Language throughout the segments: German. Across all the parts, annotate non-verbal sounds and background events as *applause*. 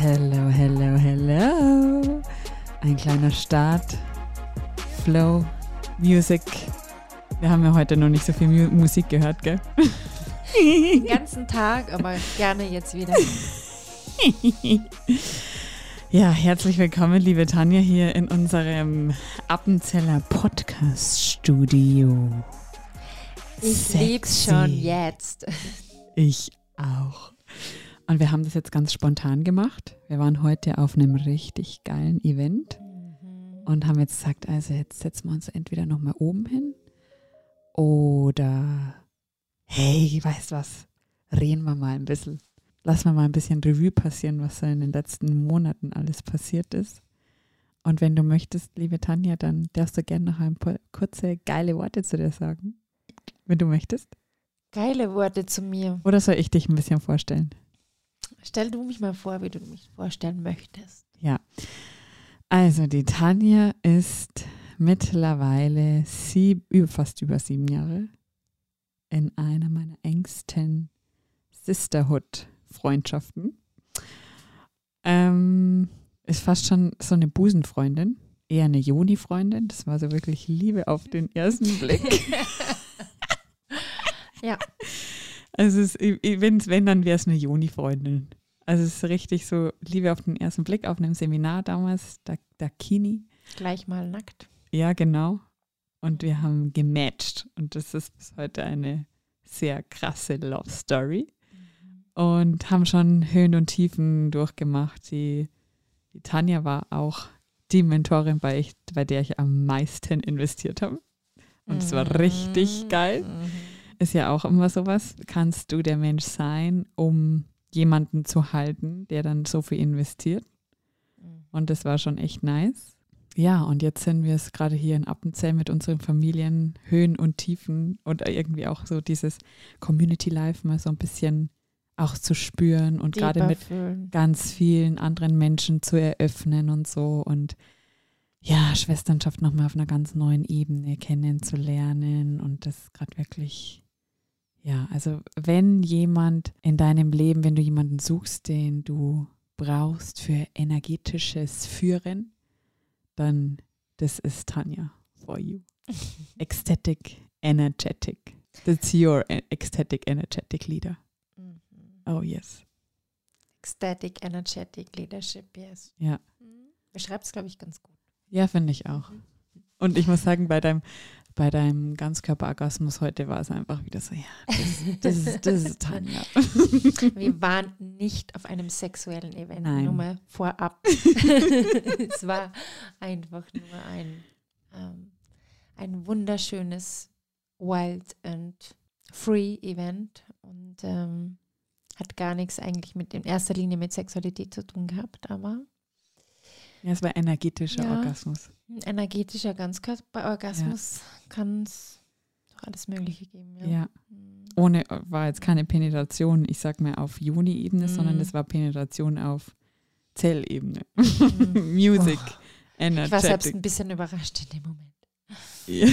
Hello, hello, hello. Ein kleiner Start. Flow, Music. Wir haben ja heute noch nicht so viel Mu Musik gehört, gell? Den ganzen Tag, aber gerne jetzt wieder. *laughs* ja, herzlich willkommen, liebe Tanja, hier in unserem Appenzeller Podcast Studio. Ich lieb's schon jetzt. Ich auch. Und wir haben das jetzt ganz spontan gemacht. Wir waren heute auf einem richtig geilen Event mhm. und haben jetzt gesagt, also jetzt setzen wir uns entweder nochmal oben hin oder hey, weißt was, reden wir mal ein bisschen. Lassen wir mal ein bisschen Revue passieren, was da in den letzten Monaten alles passiert ist. Und wenn du möchtest, liebe Tanja, dann darfst du gerne noch ein paar kurze, geile Worte zu dir sagen, wenn du möchtest. Geile Worte zu mir. Oder soll ich dich ein bisschen vorstellen? Stell du mich mal vor, wie du mich vorstellen möchtest. Ja. Also die Tanja ist mittlerweile sieb, fast über sieben Jahre in einer meiner engsten Sisterhood-Freundschaften. Ähm, ist fast schon so eine Busenfreundin, eher eine Joni-Freundin. Das war so wirklich Liebe auf den ersten Blick. *laughs* ja. *laughs* Also es, wenn, wenn, dann wäre es eine Joni-Freundin. Also es ist richtig so Liebe auf den ersten Blick auf einem Seminar damals, da, da Kini. Gleich mal nackt. Ja, genau. Und wir haben gematcht. Und das ist bis heute eine sehr krasse Love Story. Und haben schon Höhen und Tiefen durchgemacht. Die, die Tanja war auch die Mentorin, bei, ich, bei der ich am meisten investiert habe. Und es war richtig mhm. geil. Mhm ist ja auch immer sowas. Kannst du der Mensch sein, um jemanden zu halten, der dann so viel investiert? Mhm. Und das war schon echt nice. Ja, und jetzt sind wir es gerade hier in Appenzell mit unseren Familien, Höhen und Tiefen und irgendwie auch so dieses Community Life mal so ein bisschen auch zu spüren und gerade mit fühlen. ganz vielen anderen Menschen zu eröffnen und so und ja, Schwesternschaft nochmal auf einer ganz neuen Ebene kennenzulernen und das gerade wirklich ja, also wenn jemand in deinem Leben, wenn du jemanden suchst, den du brauchst für energetisches Führen, dann das ist Tanja for you. *laughs* ecstatic, energetic. That's your e-, ecstatic, energetic leader. Mhm. Oh yes. Ecstatic, energetic leadership, yes. Ja. Mhm. Beschreibt es, glaube ich, ganz gut. Ja, finde ich auch. Mhm. Und ich muss sagen, bei deinem bei deinem Ganzkörperorgasmus heute war es einfach wieder so, ja, das, das, ist, das ist Tanja. *laughs* Wir waren nicht auf einem sexuellen Event, Nein. nur mal vorab. *laughs* es war einfach nur ein, ähm, ein wunderschönes Wild and Free Event und ähm, hat gar nichts eigentlich mit in erster Linie mit Sexualität zu tun gehabt, aber ja, es war energetischer ja, Orgasmus. Ein energetischer Ganzkörperorgasmus ja. Kann es doch alles Mögliche geben. Ja. ja. Mhm. Ohne war jetzt keine Penetration, ich sag mal auf Juni-Ebene, mhm. sondern es war Penetration auf Zellebene. Mhm. *laughs* Music, oh. Energetic. Ich war selbst ein bisschen überrascht in dem Moment. Ja. *laughs*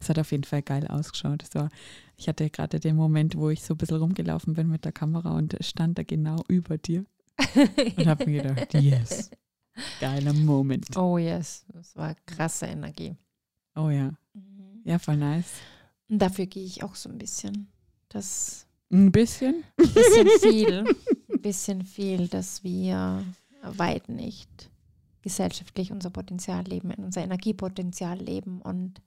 es hat auf jeden Fall geil ausgeschaut. Es war, ich hatte gerade den Moment, wo ich so ein bisschen rumgelaufen bin mit der Kamera und stand da genau über dir *laughs* und habe mir gedacht, yes, geiler Moment. Oh yes, das war krasse Energie. Oh ja, mhm. ja, voll nice. Und dafür gehe ich auch so ein bisschen. Das ein bisschen? Ein bisschen *laughs* viel. Ein bisschen viel, dass wir weit nicht gesellschaftlich unser Potenzial leben, unser Energiepotenzial leben und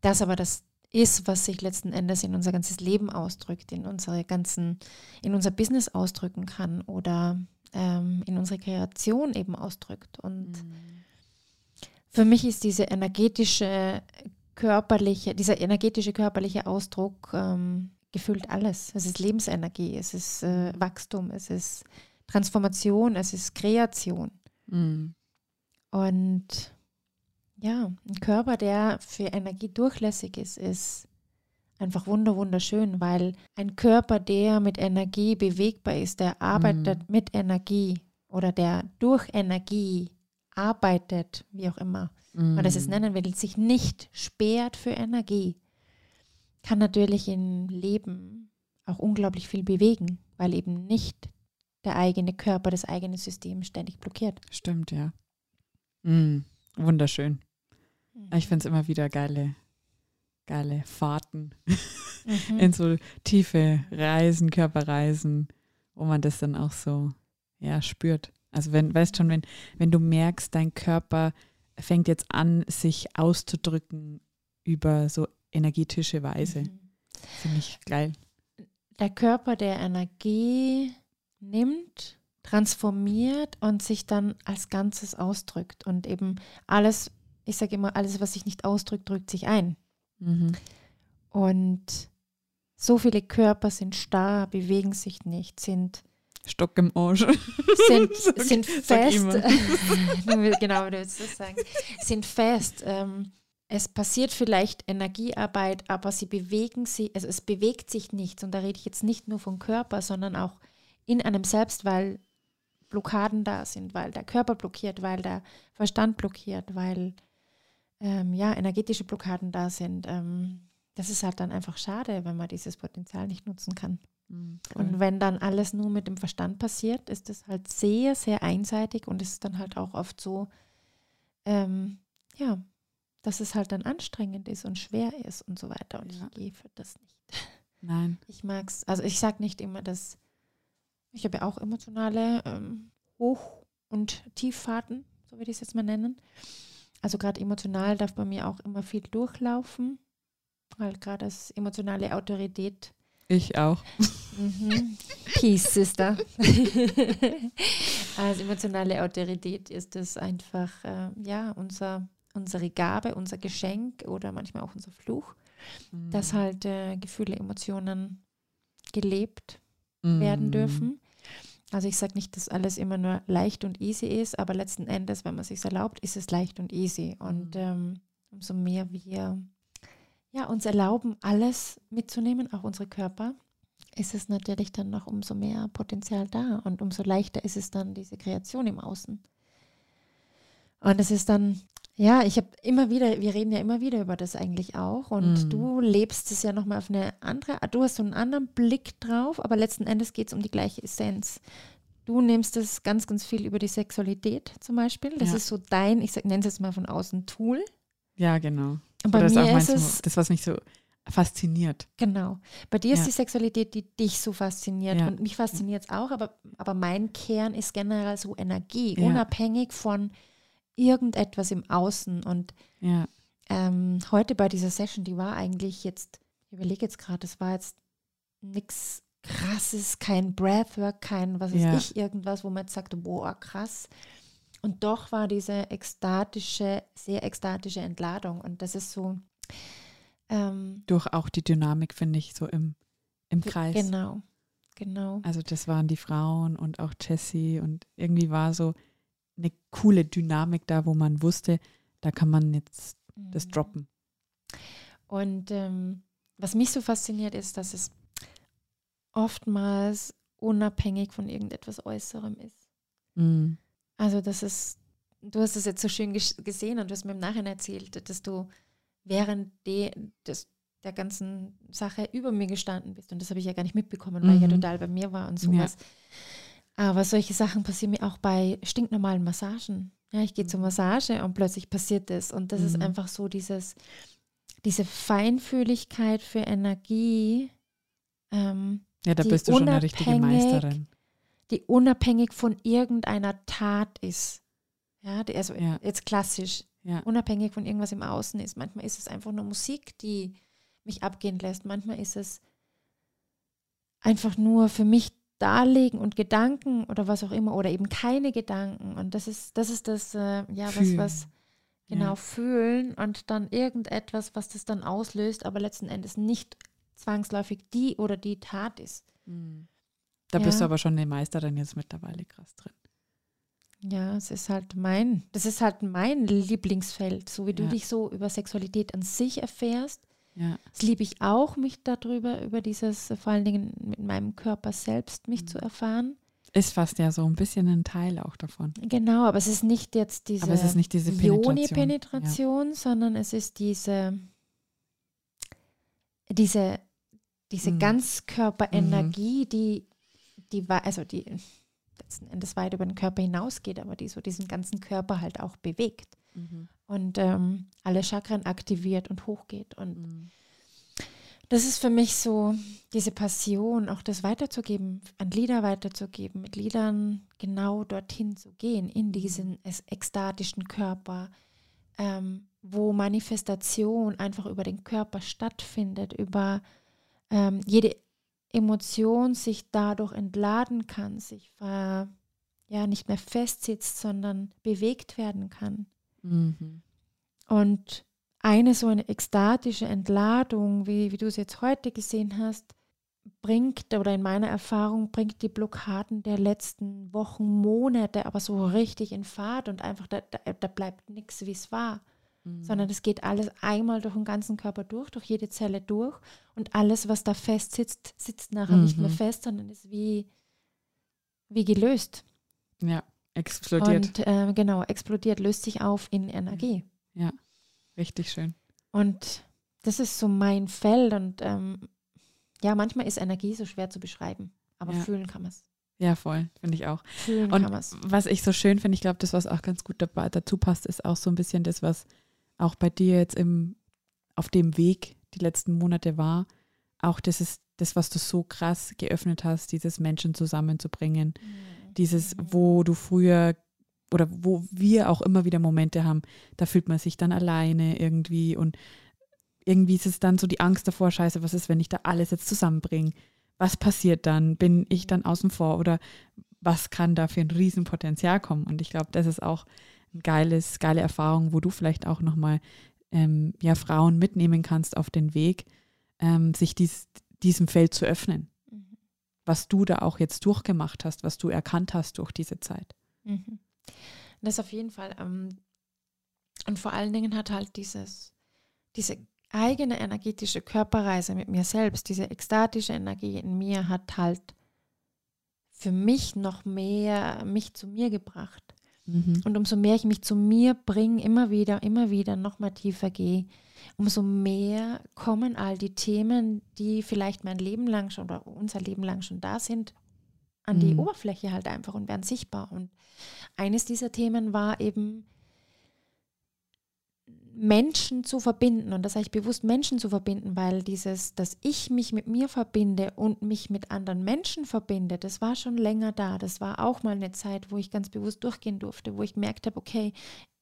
das aber das ist, was sich letzten Endes in unser ganzes Leben ausdrückt, in unsere ganzen, in unser Business ausdrücken kann oder ähm, in unsere Kreation eben ausdrückt. Und mhm. für mich ist diese energetische, körperliche, dieser energetische körperliche Ausdruck ähm, gefüllt alles. Es ist Lebensenergie, es ist äh, mhm. Wachstum, es ist Transformation, es ist Kreation. Mhm. Und ja, ein Körper, der für Energie durchlässig ist, ist einfach wunder wunderschön, weil ein Körper, der mit Energie bewegbar ist, der arbeitet mm. mit Energie oder der durch Energie arbeitet, wie auch immer mm. man das es mhm. nennen will, sich nicht sperrt für Energie, kann natürlich im Leben auch unglaublich viel bewegen, weil eben nicht der eigene Körper, das eigene System ständig blockiert. Stimmt, ja. Mm, wunderschön. Ich finde es immer wieder geile, geile Fahrten Mhm. in so tiefe Reisen, Körperreisen, wo man das dann auch so ja, spürt. Also wenn, weißt schon, wenn, wenn du merkst, dein Körper fängt jetzt an, sich auszudrücken über so energetische Weise. Mhm. Finde ich geil. Der Körper, der Energie nimmt, transformiert und sich dann als Ganzes ausdrückt. Und eben alles, ich sage immer, alles, was sich nicht ausdrückt, drückt sich ein. Mhm. Und so viele Körper sind starr, bewegen sich nicht, sind, Stock im Arsch. sind, *laughs* Sag- sind fest. *laughs* genau, du willst das sagen. Sind fest. Ähm, es passiert vielleicht Energiearbeit, aber sie bewegen sich, also es bewegt sich nichts. Und da rede ich jetzt nicht nur vom Körper, sondern auch in einem selbst, weil Blockaden da sind, weil der Körper blockiert, weil der Verstand blockiert, weil ähm, ja, energetische Blockaden da sind. Ähm, das ist halt dann einfach schade, wenn man dieses Potenzial nicht nutzen kann. Mhm, Und wenn dann alles nur mit dem Verstand passiert, ist es halt sehr, sehr einseitig und es ist dann halt auch oft so, ähm, ja, dass es halt dann anstrengend ist und schwer ist und so weiter. Und Ja. ich gehe für das nicht. Nein. *laughs* Ich mag es, also ich sage nicht immer, dass ich habe ja auch emotionale ähm, Hoch- und Tieffahrten, so würde ich es jetzt mal nennen. Also gerade emotional darf bei mir auch immer viel durchlaufen, weil gerade als emotionale Autorität Ich auch. Mhm. Peace, Sister. *laughs* Als emotionale Autorität ist es einfach äh, ja unser, unsere Gabe, unser Geschenk oder manchmal auch unser Fluch, dass Mhm. halt äh, Gefühle, Emotionen gelebt werden Mhm. dürfen. Also ich sage nicht, dass alles immer nur leicht und easy ist, aber letzten Endes, wenn man sich erlaubt, ist es leicht und easy. Und Mhm. ähm, umso mehr wir ja, uns erlauben, alles mitzunehmen, auch unsere Körper, ist es natürlich dann noch umso mehr Potenzial da und umso leichter ist es dann diese Kreation im Außen. Und es ist dann, ja, ich habe immer wieder, wir reden ja immer wieder über das eigentlich auch und Mhm. du lebst es ja nochmal auf eine andere, du hast so einen anderen Blick drauf, aber letzten Endes geht es um die gleiche Essenz. Du nimmst es ganz, ganz viel über die Sexualität zum Beispiel. Das Ja. ist so dein, ich nenne es jetzt mal von außen Tool. Ja, genau. Und bei Oder ist mir ist es, das, was mich so fasziniert. Genau. Bei dir ist Ja. die Sexualität, die dich so fasziniert. Ja. Und mich fasziniert es auch, aber, aber mein Kern ist generell so Energie, unabhängig von irgendetwas im Außen. Und Ja. ähm, heute bei dieser Session, die war eigentlich jetzt, ich überlege jetzt gerade, das war jetzt nichts krasses, kein Breathwork, kein was weiß Ja. ich, irgendwas, wo man jetzt sagt, boah, krass. Und doch war diese ekstatische, sehr ekstatische Entladung. Und das ist so, ähm, Durch auch die Dynamik, finde ich, so im, im Kreis. Genau, genau. Also das waren die Frauen und auch Jessie und irgendwie war so eine coole Dynamik da, wo man wusste, da kann man jetzt das Mhm. droppen. Und ähm, was mich so fasziniert ist, dass es oftmals unabhängig von irgendetwas Äußerem ist. Mhm. Also das ist, du hast es jetzt so schön ges- gesehen und du hast mir im Nachhinein erzählt, dass du während de, des, der ganzen Sache über mir gestanden bist. Und das habe ich ja gar nicht mitbekommen, weil ich ja Mhm. total bei mir war und sowas. Aber solche Sachen passieren mir auch bei stinknormalen Massagen. Ja, ich gehe zur Massage und plötzlich passiert das. Und das ist Mhm. einfach so dieses, diese Feinfühligkeit für Energie, ähm, Ja, da bist du schon eine richtige Meisterin. die unabhängig von irgendeiner Tat ist. Ja, die, also Ja. jetzt klassisch, Ja. unabhängig von irgendwas im Außen ist. Manchmal ist es einfach nur Musik, die mich abgehen lässt. Manchmal ist es einfach nur für mich darlegen und Gedanken oder was auch immer oder eben keine Gedanken. Und das ist, das ist das, äh, ja, was, Fühlen. was, genau, Ja. fühlen und dann irgendetwas, was das dann auslöst, aber letzten Endes nicht zwangsläufig die oder die Tat ist. Mhm. Da bist du Ja. aber schon eine Meisterin jetzt mittlerweile krass drin. Ja, es ist halt mein, das ist halt mein Lieblingsfeld, so wie du Ja. dich so über Sexualität an sich erfährst. Ja. Das liebe ich auch, mich darüber, über dieses, äh, vor allen Dingen mit meinem Körper selbst, mich Mhm. zu erfahren. Ist fast ja so ein bisschen ein Teil auch davon. Genau, aber es ist nicht jetzt diese Aber es ist nicht diese Penetration. Yoni-Penetration, sondern es ist diese, diese, diese Mhm. Ganzkörperenergie, die, die, wa- also die, letzten Endes weit über den Körper hinausgeht, aber die so diesen ganzen Körper halt auch bewegt Mhm. Und ähm, alle Chakren aktiviert und hochgeht. Und Mhm. das ist für mich so diese Passion, auch das weiterzugeben, an Lieder weiterzugeben, mit Liedern genau dorthin zu gehen, in diesen es- ekstatischen Körper, ähm, wo Manifestation einfach über den Körper stattfindet, über ähm, jede Emotion sich dadurch entladen kann, sich ver, ja nicht mehr festsitzt, sondern bewegt werden kann. Mhm. Und eine so eine ekstatische Entladung, wie, wie du es jetzt heute gesehen hast, bringt oder in meiner Erfahrung bringt die Blockaden der letzten Wochen, Monate aber so richtig in Fahrt und einfach da, da, da bleibt nichts, wie es war, Mhm. sondern es geht alles einmal durch den ganzen Körper durch, durch jede Zelle durch und alles, was da fest sitzt, sitzt nachher nicht mehr Mhm. fest, sondern ist wie, wie gelöst. Ja, explodiert. Und äh, genau, explodiert, löst sich auf in Energie. Richtig schön. Und das ist so mein Feld. Und ähm, ja, manchmal ist Energie so schwer zu beschreiben, aber Ja. fühlen kann man es. Ja, voll, finde ich auch. Fühlen Und kann man es. was ich so schön finde, ich glaube, das, was auch ganz gut dabei, dazu passt, ist auch so ein bisschen das, was auch bei dir jetzt im, auf dem Weg die letzten Monate war. Auch das ist das, was du so krass geöffnet hast, dieses Menschen zusammenzubringen. Dieses, wo du früher oder wo wir auch immer wieder Momente haben, da fühlt man sich dann alleine irgendwie und irgendwie ist es dann so die Angst davor, scheiße, was ist, wenn ich da alles jetzt zusammenbringe? Was passiert dann? Bin ich dann außen vor oder was kann da für ein Riesenpotenzial kommen? Und ich glaube, das ist auch ein geiles, geile Erfahrung, wo du vielleicht auch nochmal ähm, ja, Frauen mitnehmen kannst auf den Weg, ähm, sich dies, diesem Feld zu öffnen. Was du da auch jetzt durchgemacht hast, was du erkannt hast durch diese Zeit. Mhm. Das auf jeden Fall. Ähm, und vor allen Dingen hat halt dieses, diese eigene energetische Körperreise mit mir selbst, diese ekstatische Energie in mir hat halt für mich noch mehr mich zu mir gebracht. Mhm. Und umso mehr ich mich zu mir bringe, immer wieder, immer wieder noch mal tiefer gehe, umso mehr kommen all die Themen, die vielleicht mein Leben lang schon oder unser Leben lang schon da sind, an die Mhm. Oberfläche halt einfach und werden sichtbar. Und eines dieser Themen war eben, Menschen zu verbinden. Und das sage ich bewusst, Menschen zu verbinden, weil dieses, dass ich mich mit mir verbinde und mich mit anderen Menschen verbinde, das war schon länger da. Das war auch mal eine Zeit, wo ich ganz bewusst durchgehen durfte, wo ich gemerkt habe, okay,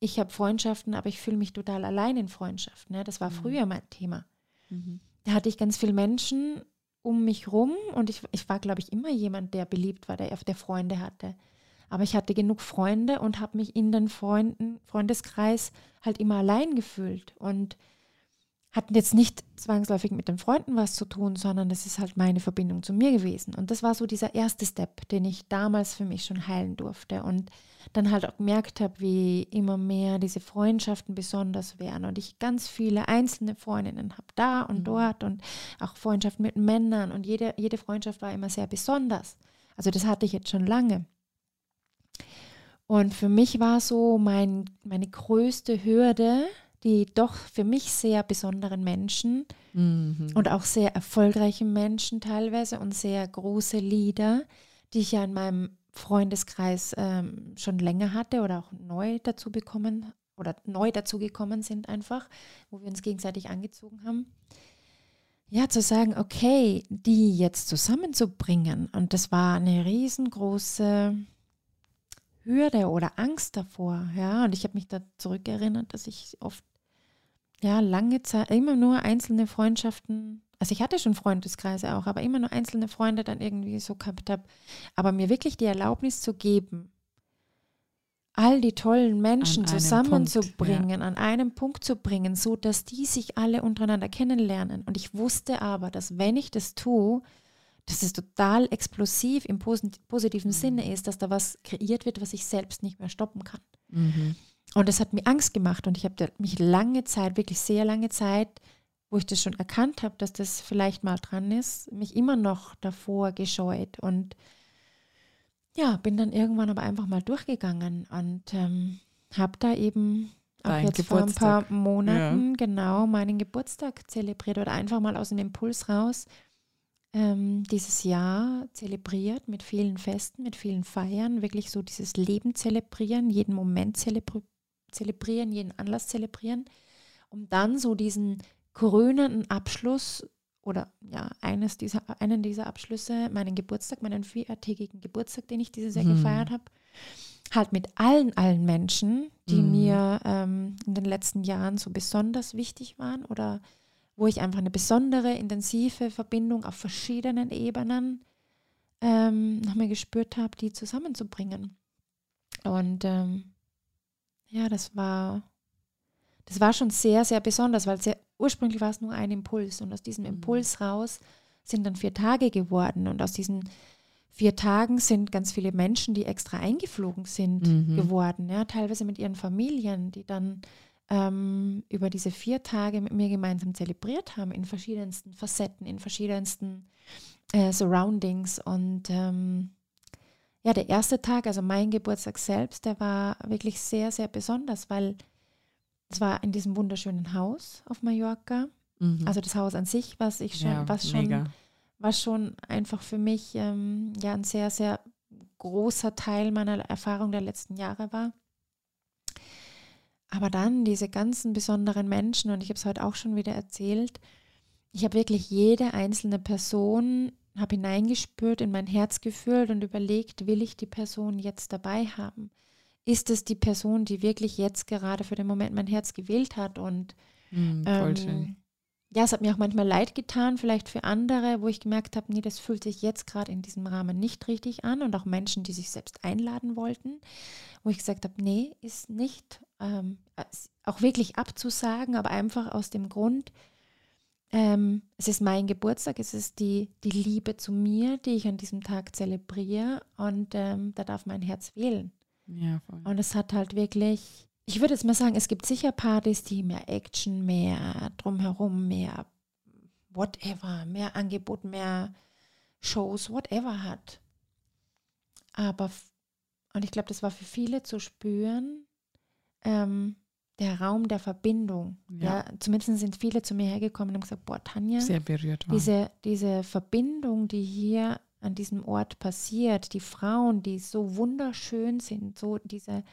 ich habe Freundschaften, aber ich fühle mich total allein in Freundschaften. Ne? Das war Mhm. früher mein Thema. Mhm. Da hatte ich ganz viele Menschen um mich rum und ich, ich war, glaube ich, immer jemand, der beliebt war, der, der Freunde hatte. Aber ich hatte genug Freunde und habe mich in den Freunden, Freundeskreis halt immer allein gefühlt und hatten jetzt nicht zwangsläufig mit den Freunden was zu tun, sondern das ist halt meine Verbindung zu mir gewesen. Und das war so dieser erste Step, den ich damals für mich schon heilen durfte und dann halt auch gemerkt habe, wie immer mehr diese Freundschaften besonders wären und ich ganz viele einzelne Freundinnen habe da und Mhm. dort und auch Freundschaften mit Männern und jede, jede Freundschaft war immer sehr besonders. Also das hatte ich jetzt schon lange. Und für mich war so mein, meine größte Hürde, die doch für mich sehr besonderen Menschen Mhm. und auch sehr erfolgreichen Menschen teilweise und sehr große Lieder, die ich ja in meinem Freundeskreis ähm, schon länger hatte oder auch neu dazu bekommen oder neu dazu gekommen sind einfach, wo wir uns gegenseitig angezogen haben. Ja, zu sagen, okay, die jetzt zusammenzubringen und das war eine riesengroße Hürde oder Angst davor, ja, und ich habe mich da zurückerinnert, dass ich oft ja, lange Zeit, immer nur einzelne Freundschaften, also ich hatte schon Freundeskreise auch, aber immer nur einzelne Freunde dann irgendwie so gehabt habe. Aber mir wirklich die Erlaubnis zu geben, all die tollen Menschen zusammenzubringen, an einem Punkt zu bringen, so dass die sich alle untereinander kennenlernen. Und ich wusste aber, dass wenn ich das tue, dass es total explosiv im posit- positiven Mhm. Sinne ist, dass da was kreiert wird, was ich selbst nicht mehr stoppen kann. Mhm. Und das hat mir Angst gemacht und ich habe mich lange Zeit, wirklich sehr lange Zeit, wo ich das schon erkannt habe, dass das vielleicht mal dran ist, mich immer noch davor gescheut. Und ja, bin dann irgendwann aber einfach mal durchgegangen und ähm, habe da eben auch jetzt vor ein paar Geburtstag. Monaten genau meinen Geburtstag zelebriert oder einfach mal aus dem Impuls raus. Ähm, dieses Jahr zelebriert mit vielen Festen, mit vielen Feiern, wirklich so dieses Leben zelebrieren, jeden Moment zelebri zelebrieren, jeden Anlass zelebrieren, um dann so diesen krönenden Abschluss oder ja, eines dieser, einen dieser Abschlüsse, meinen Geburtstag, meinen viertägigen Geburtstag, den ich dieses Jahr mhm. gefeiert habe, halt mit allen, allen Menschen, die mhm. mir ähm, in den letzten Jahren so besonders wichtig waren oder wo ich einfach eine besondere, intensive Verbindung auf verschiedenen Ebenen ähm, nochmal gespürt habe, die zusammenzubringen. Und ähm, ja, das war, das war schon sehr, sehr besonders, weil sehr, ursprünglich war es nur ein Impuls und aus diesem mhm. Impuls raus sind dann vier Tage geworden und aus diesen vier Tagen sind ganz viele Menschen, die extra eingeflogen sind, mhm. geworden, ja, teilweise mit ihren Familien, die dann ähm, über diese vier Tage mit mir gemeinsam zelebriert haben, in verschiedensten Facetten, in verschiedensten äh, Surroundings. Und ähm, ja, der erste Tag, also mein Geburtstag selbst, der war wirklich sehr, sehr besonders, weil es war in diesem wunderschönen Haus auf Mallorca. Mhm. Also das Haus an sich, was ich schon, ja, was schon mega was schon einfach für mich ähm, ja ein sehr, sehr großer Teil meiner Erfahrung der letzten Jahre war. Aber dann diese ganzen besonderen Menschen, und ich habe es heute auch schon wieder erzählt, ich habe wirklich jede einzelne Person, habe hineingespürt, in mein Herz gefühlt und überlegt, will ich die Person jetzt dabei haben? Ist es die Person, die wirklich jetzt gerade für den Moment mein Herz gewählt hat? Und mm, ähm, ja, es hat mir auch manchmal leid getan, vielleicht für andere, wo ich gemerkt habe, nee, das fühlt sich jetzt gerade in diesem Rahmen nicht richtig an und auch Menschen, die sich selbst einladen wollten, wo ich gesagt habe, nee, ist nicht ähm, auch wirklich abzusagen, aber einfach aus dem Grund, ähm, es ist mein Geburtstag, es ist die, die Liebe zu mir, die ich an diesem Tag zelebriere und ähm, da darf mein Herz wählen. Ja, voll. Und es hat halt wirklich ich würde jetzt mal sagen, es gibt sicher Partys, die mehr Action, mehr drumherum, mehr whatever, mehr Angebot, mehr Shows, whatever hat. Aber, und ich glaube, das war für viele zu spüren, ähm, der Raum der Verbindung. Ja. ja. zumindest sind viele zu mir hergekommen und haben gesagt, boah, Tanja, sehr berührt. Diese, diese Verbindung, die hier an diesem Ort passiert, die Frauen, die so wunderschön sind, so diese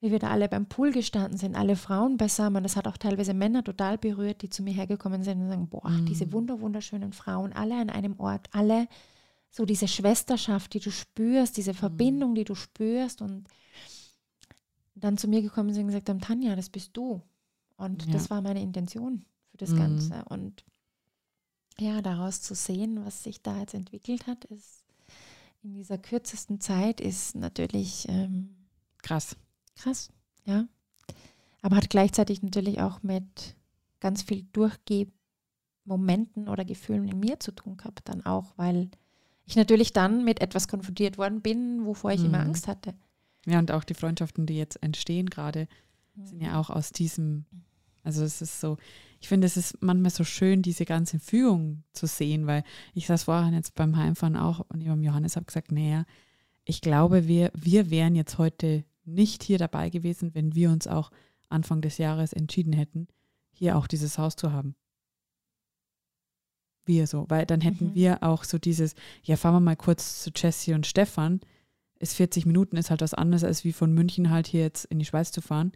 wie wir da alle beim Pool gestanden sind, alle Frauen beisammen. Das hat auch teilweise Männer total berührt, die zu mir hergekommen sind und sagen, boah, mhm. diese wunder wunderschönen Frauen, alle an einem Ort, alle so diese Schwesterschaft, die du spürst, diese mhm. Verbindung, die du spürst und dann zu mir gekommen sind und gesagt haben, Tanja, das bist du. Und ja. das war meine Intention für das mhm. Ganze. Und ja, daraus zu sehen, was sich da jetzt entwickelt hat, ist in dieser kürzesten Zeit, ist natürlich ähm, krass. Krass, ja. Aber hat gleichzeitig natürlich auch mit ganz viel Durchgehmomenten oder Gefühlen in mir zu tun gehabt, dann auch, weil ich natürlich dann mit etwas konfrontiert worden bin, wovor ich mhm. immer Angst hatte. Ja, und auch die Freundschaften, die jetzt entstehen gerade, sind ja auch aus diesem, also es ist so, ich finde, es ist manchmal so schön, diese ganze Fügung zu sehen, weil ich saß vorhin jetzt beim Heimfahren auch neben Johannes, habe gesagt, naja, ich glaube, wir, wir wären jetzt heute nicht hier dabei gewesen, wenn wir uns auch Anfang des Jahres entschieden hätten, hier auch dieses Haus zu haben. Wir so, weil dann hätten mhm. wir auch so dieses, ja, fahren wir mal kurz zu Jessie und Stefan. Ist 40 Minuten, ist halt was anderes, als wie von München halt hier jetzt in die Schweiz zu fahren.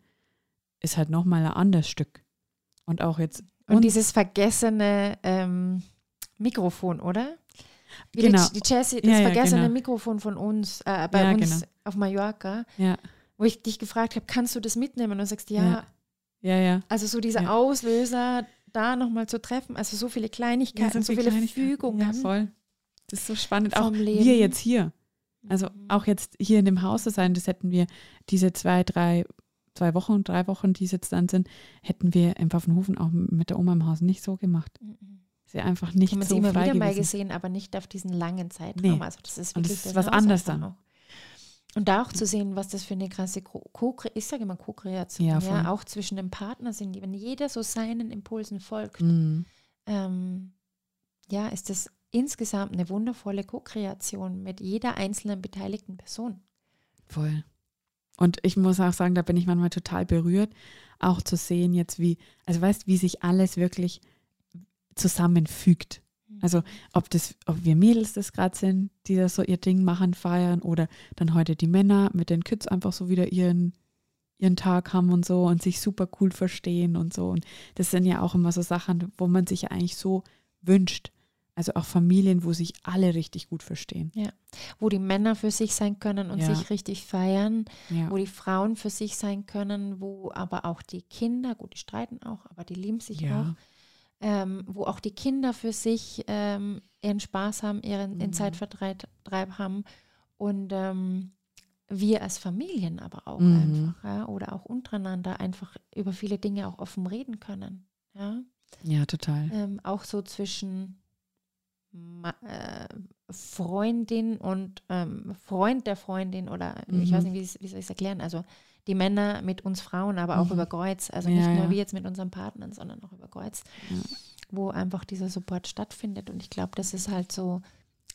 Ist halt nochmal ein anderes Stück. Und auch jetzt. Und dieses vergessene ähm, Mikrofon, oder? Wie genau. Die, die Jessie, das ja, ja, vergessene genau. Mikrofon von uns, äh, bei ja, uns genau. auf Mallorca. Wo ich dich gefragt habe, kannst du das mitnehmen? Und du sagst, ja. Ja, ja. Also so dieser ja. Auslöser, da nochmal zu treffen, also so viele Kleinigkeiten, so viele Kleinigkeiten. Fügungen. Ja, voll. Das ist so spannend. Auch Leben. wir jetzt hier. Also mhm. auch jetzt hier in dem Haus zu sein, das hätten wir diese zwei, drei, zwei Wochen, drei Wochen, die es jetzt dann sind, hätten wir im Pfaffenhofen auch mit der Oma im Haus nicht so gemacht. Mhm. Sie einfach nicht haben so immer frei wieder gewesen. mal gesehen, aber nicht auf diesen langen Zeitraum. Nee. Also das ist wirklich Und das ist was anderes dann. Auch. Und da auch zu sehen, was das für eine krasse Co ich sage immer Co-Kreation, ja, ja, auch zwischen dem Partner sind, wenn jeder so seinen Impulsen folgt, mhm. ähm, ja, ist das insgesamt eine wundervolle Co-Kreation mit jeder einzelnen beteiligten Person. Voll. Und ich muss auch sagen, da bin ich manchmal total berührt, auch zu sehen jetzt, wie, also weißt, wie sich alles wirklich zusammenfügt. Also ob das, ob wir Mädels das gerade sind, die das so ihr Ding machen, feiern oder dann heute die Männer mit den Kids einfach so wieder ihren, ihren Tag haben und so und sich super cool verstehen und so. Und das sind ja auch immer so Sachen, wo man sich ja eigentlich so wünscht. Also auch Familien, wo sich alle richtig gut verstehen. Ja, wo die Männer für sich sein können und Ja. sich richtig feiern, Ja. wo die Frauen für sich sein können, wo aber auch die Kinder, gut, die streiten auch, aber die lieben sich auch, ähm, wo auch die Kinder für sich ähm, ihren Spaß haben, ihren, ihren Mhm. Zeitvertreib haben und ähm, wir als Familien aber auch Mhm. einfach, ja, oder auch untereinander einfach über viele Dinge auch offen reden können. Ja? ja, total. ähm, auch so zwischen Freundin und ähm, Freund der Freundin oder ich Mhm. weiß nicht, wie, wie soll ich es erklären, also die Männer mit uns Frauen, aber auch Mhm. über Kreuz, also Ja, nicht nur ja. wir jetzt mit unseren Partnern, sondern auch über Kreuz, Ja. wo einfach dieser Support stattfindet und ich glaube, das ist halt so,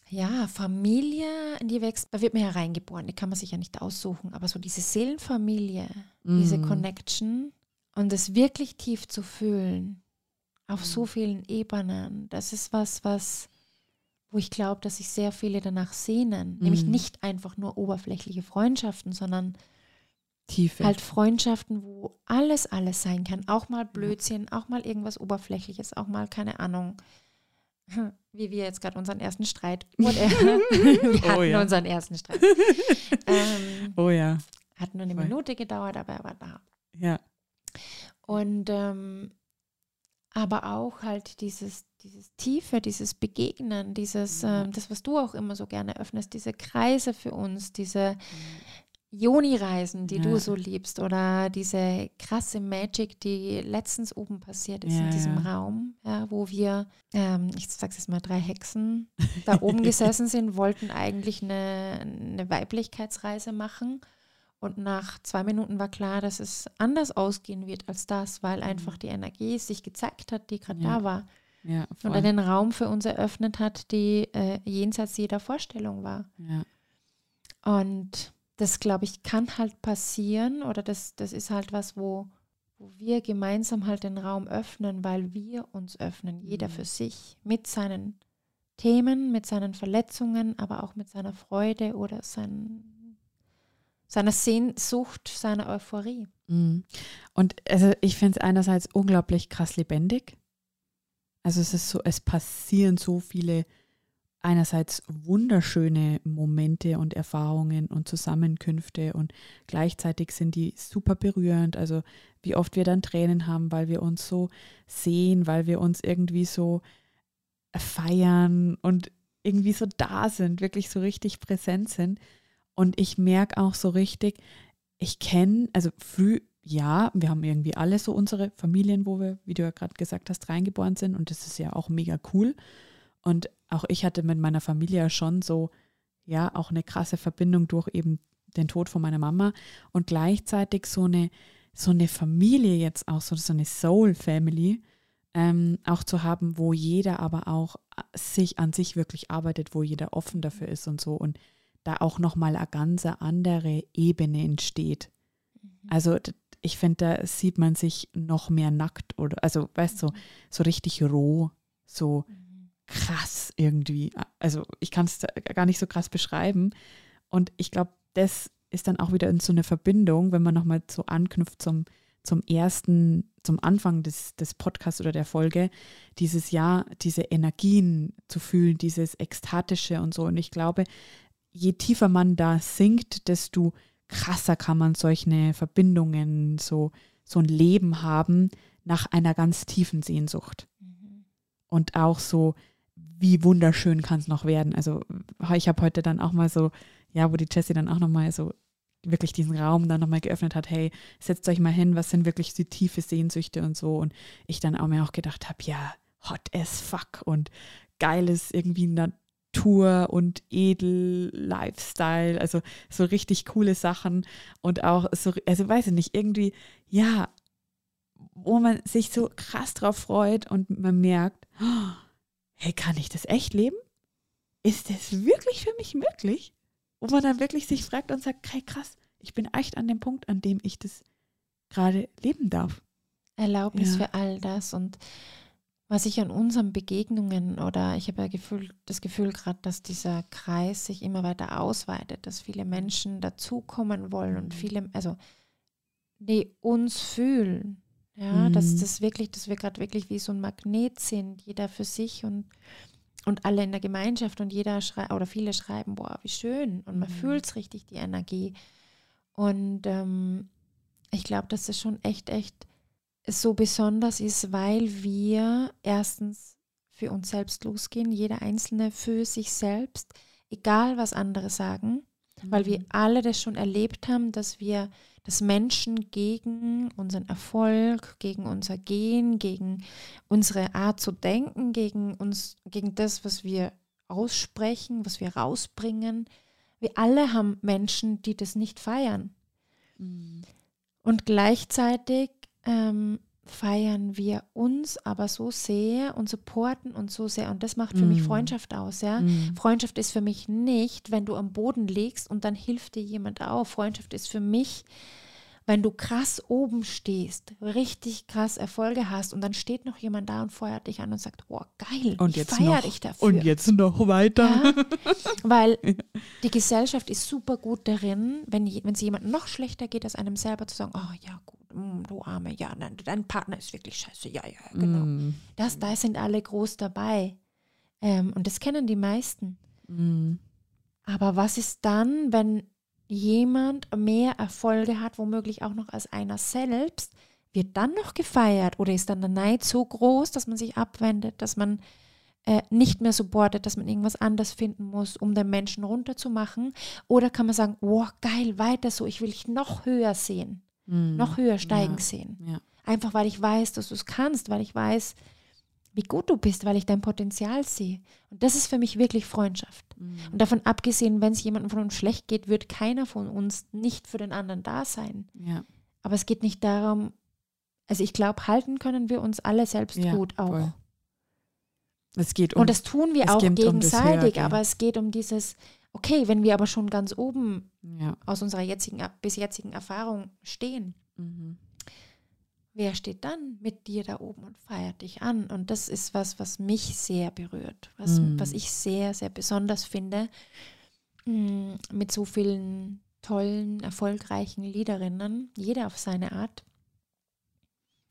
ja, Familie, in die wächst, da wird man ja reingeboren, die kann man sich ja nicht aussuchen, aber so diese Seelenfamilie, diese Mhm. Connection und es wirklich tief zu fühlen, auf so Mhm. vielen Ebenen, das ist was, was, wo ich glaube, dass sich sehr viele danach sehnen. Nämlich Mhm. nicht einfach nur oberflächliche Freundschaften, sondern Tiefe. halt Freundschaften, wo alles, alles sein kann. Auch mal Blödsinn, auch mal irgendwas Oberflächliches, auch mal, keine Ahnung, *laughs* wie wir jetzt gerade unseren ersten Streit. *laughs* Whatever. wir Oh hatten ja. unseren ersten Streit. *laughs* ähm, oh ja. hat nur eine. Minute gedauert, aber er war da. Ja. Und ähm, aber auch halt dieses, dieses Tiefe, dieses Begegnen, dieses, Ja. ähm, das, was du auch immer so gerne öffnest, diese Kreise für uns, diese Joni-Reisen, die du Ja. so liebst, oder diese krasse Magic, die letztens oben passiert ist Ja, in diesem ja. Raum, ja, wo wir, ähm, ich sag's jetzt mal, drei Hexen *laughs* da oben gesessen sind, wollten eigentlich eine, eine Weiblichkeitsreise machen. Und nach zwei Minuten war klar, dass es anders ausgehen wird als das, weil einfach die Energie sich gezeigt hat, die gerade Mhm. Ja. da war. Ja, Und einen Raum für uns eröffnet hat, die äh, jenseits jeder Vorstellung war. ja. Und das, glaube ich, kann halt passieren oder das, das ist halt was, wo, wo wir gemeinsam halt den Raum öffnen, weil wir uns öffnen, jeder Mhm. für sich, mit seinen Themen, mit seinen Verletzungen, aber auch mit seiner Freude oder sein, seiner Sehnsucht, seiner Euphorie. Mhm. Und also ich finde es einerseits unglaublich krass lebendig. Also es ist so, es passieren so viele einerseits wunderschöne Momente und Erfahrungen und Zusammenkünfte und gleichzeitig sind die super berührend. Also wie oft wir dann Tränen haben, weil wir uns so sehen, weil wir uns irgendwie so feiern und irgendwie so da sind, wirklich so richtig präsent sind. Und ich merke auch so richtig, ich kenne, also früh, ja, wir haben irgendwie alle so unsere Familien, wo wir, wie du ja gerade gesagt hast, reingeboren sind. Und das ist ja auch mega cool. Und auch ich hatte mit meiner Familie schon so, ja, auch eine krasse Verbindung durch eben den Tod von meiner Mama. Und gleichzeitig so eine, so eine Familie jetzt auch, so, so eine Soul-Family ähm, auch zu haben, wo jeder aber auch sich an sich wirklich arbeitet, wo jeder offen dafür ist und so. Und da auch nochmal eine ganz andere Ebene entsteht. Also d- ich finde, da sieht man sich noch mehr nackt oder, also weißt du, so, so richtig roh, so krass irgendwie. Also ich kann es gar nicht so krass beschreiben. Und ich glaube, das ist dann auch wieder in so eine Verbindung, wenn man nochmal so anknüpft zum, zum ersten, zum Anfang des, des Podcasts oder der Folge, dieses Jahr, diese Energien zu fühlen, dieses Ekstatische und so. Und ich glaube, je tiefer man da sinkt, desto krasser kann man solche Verbindungen, so, so ein Leben haben nach einer ganz tiefen Sehnsucht. Und auch so, wie wunderschön kann es noch werden. Also ich habe heute dann auch mal so, ja, wo die Jessie dann auch nochmal so wirklich diesen Raum dann nochmal geöffnet hat, hey, setzt euch mal hin, was sind wirklich die tiefe Sehnsüchte und so. Und ich dann auch mir auch gedacht habe, ja, hot as fuck und geiles irgendwie Natur und edel Lifestyle, also so richtig coole Sachen und auch so, also weiß ich nicht, irgendwie, ja, wo man sich so krass drauf freut und man merkt, oh, *gasps* hey, kann ich das echt leben? Ist das wirklich für mich möglich? Wo man dann wirklich sich fragt und sagt, hey, krass, ich bin echt an dem Punkt, an dem ich das gerade leben darf. Erlaubnis Ja. für all das und was ich an unseren Begegnungen oder ich habe ja Gefühl, das Gefühl gerade, dass dieser Kreis sich immer weiter ausweitet, dass viele Menschen dazukommen wollen und Mhm. viele, also die uns fühlen. Ja, dass Mhm. das wirklich, dass wir gerade wirklich wie so ein Magnet sind, jeder für sich und, und alle in der Gemeinschaft und jeder schreibt oder viele schreiben, boah, wie schön. Und man Mhm. fühlt es richtig, die Energie. Und ähm, ich glaube, dass das schon echt, echt so besonders ist, weil wir erstens für uns selbst losgehen, jeder Einzelne für sich selbst, egal was andere sagen, weil wir alle das schon erlebt haben, dass wir, dass Menschen gegen unseren Erfolg, gegen unser Gehen, gegen unsere Art zu denken, gegen uns, gegen das, was wir aussprechen, was wir rausbringen, wir alle haben Menschen, die das nicht feiern. Mhm. Und gleichzeitig ähm, feiern wir uns aber so sehr und supporten uns so sehr. Und das macht für mich Mhm. Freundschaft aus, ja. Mhm. Freundschaft ist für mich nicht, wenn du am Boden liegst und dann hilft dir jemand auf. Freundschaft ist für mich, wenn du krass oben stehst, richtig krass Erfolge hast und dann steht noch jemand da und feuert dich an und sagt, oh geil, Und ich jetzt feiere noch. dich dafür. Und jetzt noch weiter. Ja, *laughs* weil die Gesellschaft ist super gut darin, wenn es jemand noch schlechter geht als einem selber, zu sagen, oh ja gut, mm, du Arme, ja, nein, dein Partner ist wirklich scheiße, ja, ja, genau. Mhm. Das, da sind alle groß dabei. Ähm, und das kennen die meisten. Mhm. Aber was ist dann, wenn jemand mehr Erfolge hat, womöglich auch noch als einer selbst, wird dann noch gefeiert oder ist dann der Neid so groß, dass man sich abwendet, dass man äh, nicht mehr supportet, dass man irgendwas anders finden muss, um den Menschen runterzumachen? Oder kann man sagen, wow, geil, weiter so, ich will dich noch höher sehen, Mhm. noch höher steigen Ja. sehen. Ja. Einfach weil ich weiß, dass du es kannst, weil ich weiß, wie gut du bist, weil ich dein Potenzial sehe. Und das ist für mich wirklich Freundschaft. Mhm. Und davon abgesehen, wenn es jemandem von uns schlecht geht, wird keiner von uns nicht für den anderen da sein. Ja. Aber es geht nicht darum, also ich glaube, halten können wir uns alle selbst Ja, gut auch. voll. Es geht um. Und das tun wir auch geht um gegenseitig, Höhergehen. aber es geht um dieses, okay, wenn wir aber schon ganz oben ja. aus unserer jetzigen, bis jetzigen Erfahrung stehen, Mhm. wer steht dann mit dir da oben und feiert dich an? Und das ist was, was mich sehr berührt, was, Mm. was ich sehr, sehr besonders finde, mm, mit so vielen tollen, erfolgreichen Liederinnen, jeder auf seine Art,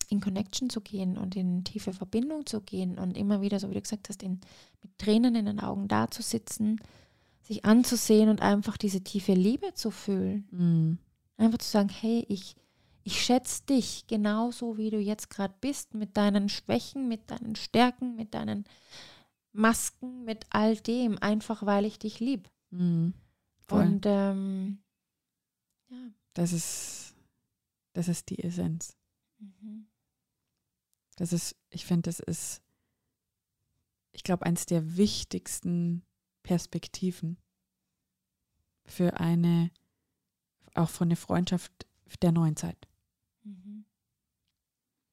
in Connection zu gehen und in tiefe Verbindung zu gehen und immer wieder, so wie du gesagt hast, in, mit Tränen in den Augen da zu sitzen, sich anzusehen und einfach diese tiefe Liebe zu fühlen. Mhm. Einfach zu sagen, hey, ich, ich schätze dich genauso, wie du jetzt gerade bist, mit deinen Schwächen, mit deinen Stärken, mit deinen Masken, mit all dem, einfach weil ich dich lieb. Mhm. Und ähm, ja. Das ist, das ist die Essenz. Mhm. Das ist, ich finde, das ist, ich glaube, eins der wichtigsten Perspektiven für eine, auch von eine Freundschaft der neuen Zeit. Mhm.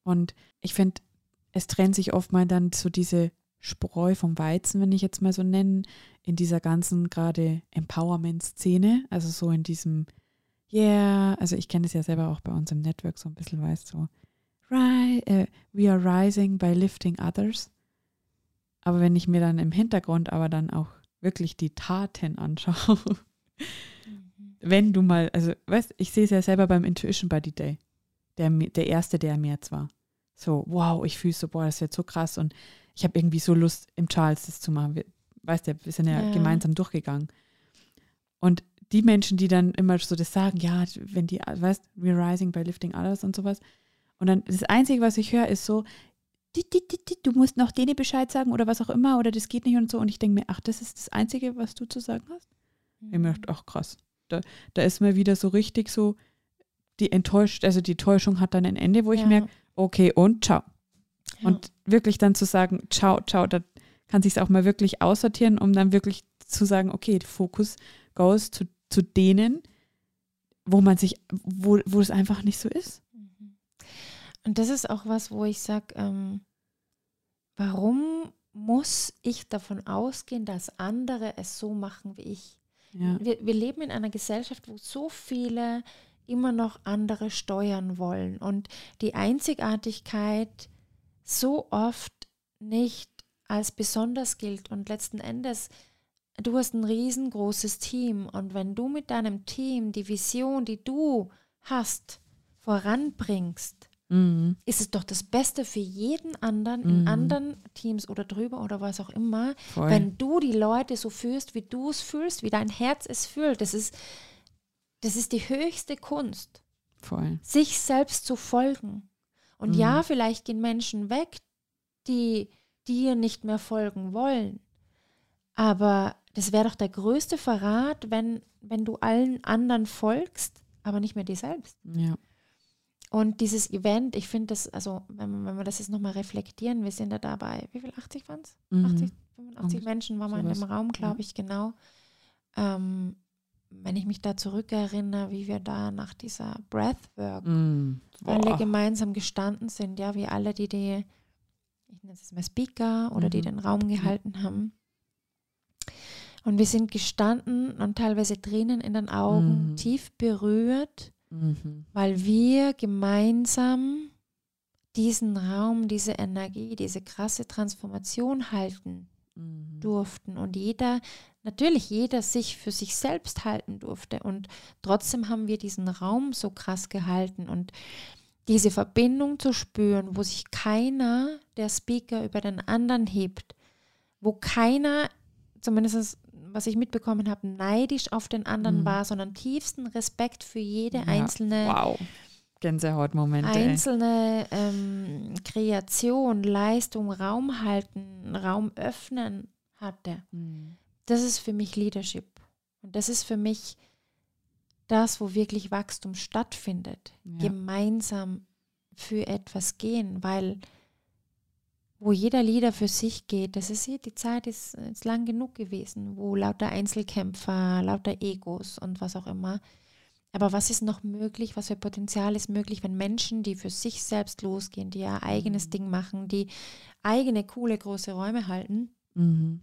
Und ich finde, es trennt sich oft mal dann so diese Spreu vom Weizen, wenn ich jetzt mal so nennen, in dieser ganzen gerade Empowerment-Szene, also so in diesem, yeah, also ich kenne es ja selber auch bei uns im Network so ein bisschen, weißt so, ri äh, we are rising by lifting others. Aber wenn ich mir dann im Hintergrund aber dann auch wirklich die Taten anschaue, Mhm. wenn du mal, also weißt, ich sehe es ja selber beim Intuition Body Day, der, der erste, der mir jetzt war. So, wow, ich fühle so, boah, das wird so krass und ich habe irgendwie so Lust, im Charles das zu machen. Wir, weißt du, wir sind ja, Ja. gemeinsam durchgegangen. Und die Menschen, die dann immer so das sagen, ja, wenn die, weißt, we're rising by lifting others und sowas. Und dann das Einzige, was ich höre, ist so, "Dit, dit, dit, dit, du musst noch denen Bescheid sagen oder was auch immer oder das geht nicht und so. Und ich denke mir, ach, das ist das Einzige, was du zu sagen hast? Ich mir ach krass. Da, da ist mir wieder so richtig so, die enttäuscht, also die Täuschung hat dann ein Ende, wo ich Ja. merke, okay, und ciao. Ja. Und wirklich dann zu sagen, ciao, ciao, da kann sich auch mal wirklich aussortieren, um dann wirklich zu sagen, okay, Fokus goes zu, zu denen, wo man sich, wo, wo es einfach nicht so ist. Und das ist auch was, wo ich sage, ähm, warum muss ich davon ausgehen, dass andere es so machen wie ich? Ja. Wir, wir leben in einer Gesellschaft, wo so viele immer noch andere steuern wollen und die Einzigartigkeit so oft nicht als besonders gilt. Und letzten Endes, du hast ein riesengroßes Team. Und wenn du mit deinem Team die Vision, die du hast, voranbringst, mhm. ist es doch das Beste für jeden anderen in mhm. anderen Teams oder drüber oder was auch immer, Voll. wenn du die Leute so fühlst, wie du es fühlst, wie dein Herz es fühlt. Das ist, das ist die höchste Kunst. Voll. Sich selbst zu folgen. Und mhm. ja, vielleicht gehen Menschen weg, die dir nicht mehr folgen wollen. Aber das wäre doch der größte Verrat, wenn, wenn du allen anderen folgst, aber nicht mehr dir selbst. Ja. Und dieses Event, ich finde das, also wenn, wenn wir das jetzt nochmal reflektieren, wir sind ja dabei, wie viel, 80 waren es? Mhm. 80, 85 Und Menschen waren wir in dem Raum, glaube ja. ich, genau. Ähm, wenn ich mich da zurückerinnere, wie wir da nach dieser Breathwork mm, alle gemeinsam gestanden sind, ja, wie alle, die die, ich nenne es mal Speaker oder mhm. die den Raum gehalten haben. Und wir sind gestanden und teilweise Tränen in den Augen, mhm. tief berührt, mhm. weil wir gemeinsam diesen Raum, diese Energie, diese krasse Transformation halten mhm. durften und jeder natürlich jeder sich für sich selbst halten durfte. Und trotzdem haben wir diesen Raum so krass gehalten und diese Verbindung zu spüren, wo sich keiner der Speaker über den anderen hebt, wo keiner, zumindest was ich mitbekommen habe, neidisch auf den anderen mhm. war, sondern tiefsten Respekt für jede ja, einzelne wow. Gänsehautmomente. Einzelne ähm, Kreation, Leistung, Raum halten, Raum öffnen hatte. Mhm das ist für mich Leadership. Und das ist für mich das, wo wirklich Wachstum stattfindet. Ja. Gemeinsam für etwas gehen, weil wo jeder Leader für sich geht, das ist hier, die Zeit ist, ist lang genug gewesen, wo lauter Einzelkämpfer, lauter Egos und was auch immer. Aber was ist noch möglich, was für Potenzial ist möglich, wenn Menschen, die für sich selbst losgehen, die ihr eigenes mhm. Ding machen, die eigene, coole, große Räume halten, mhm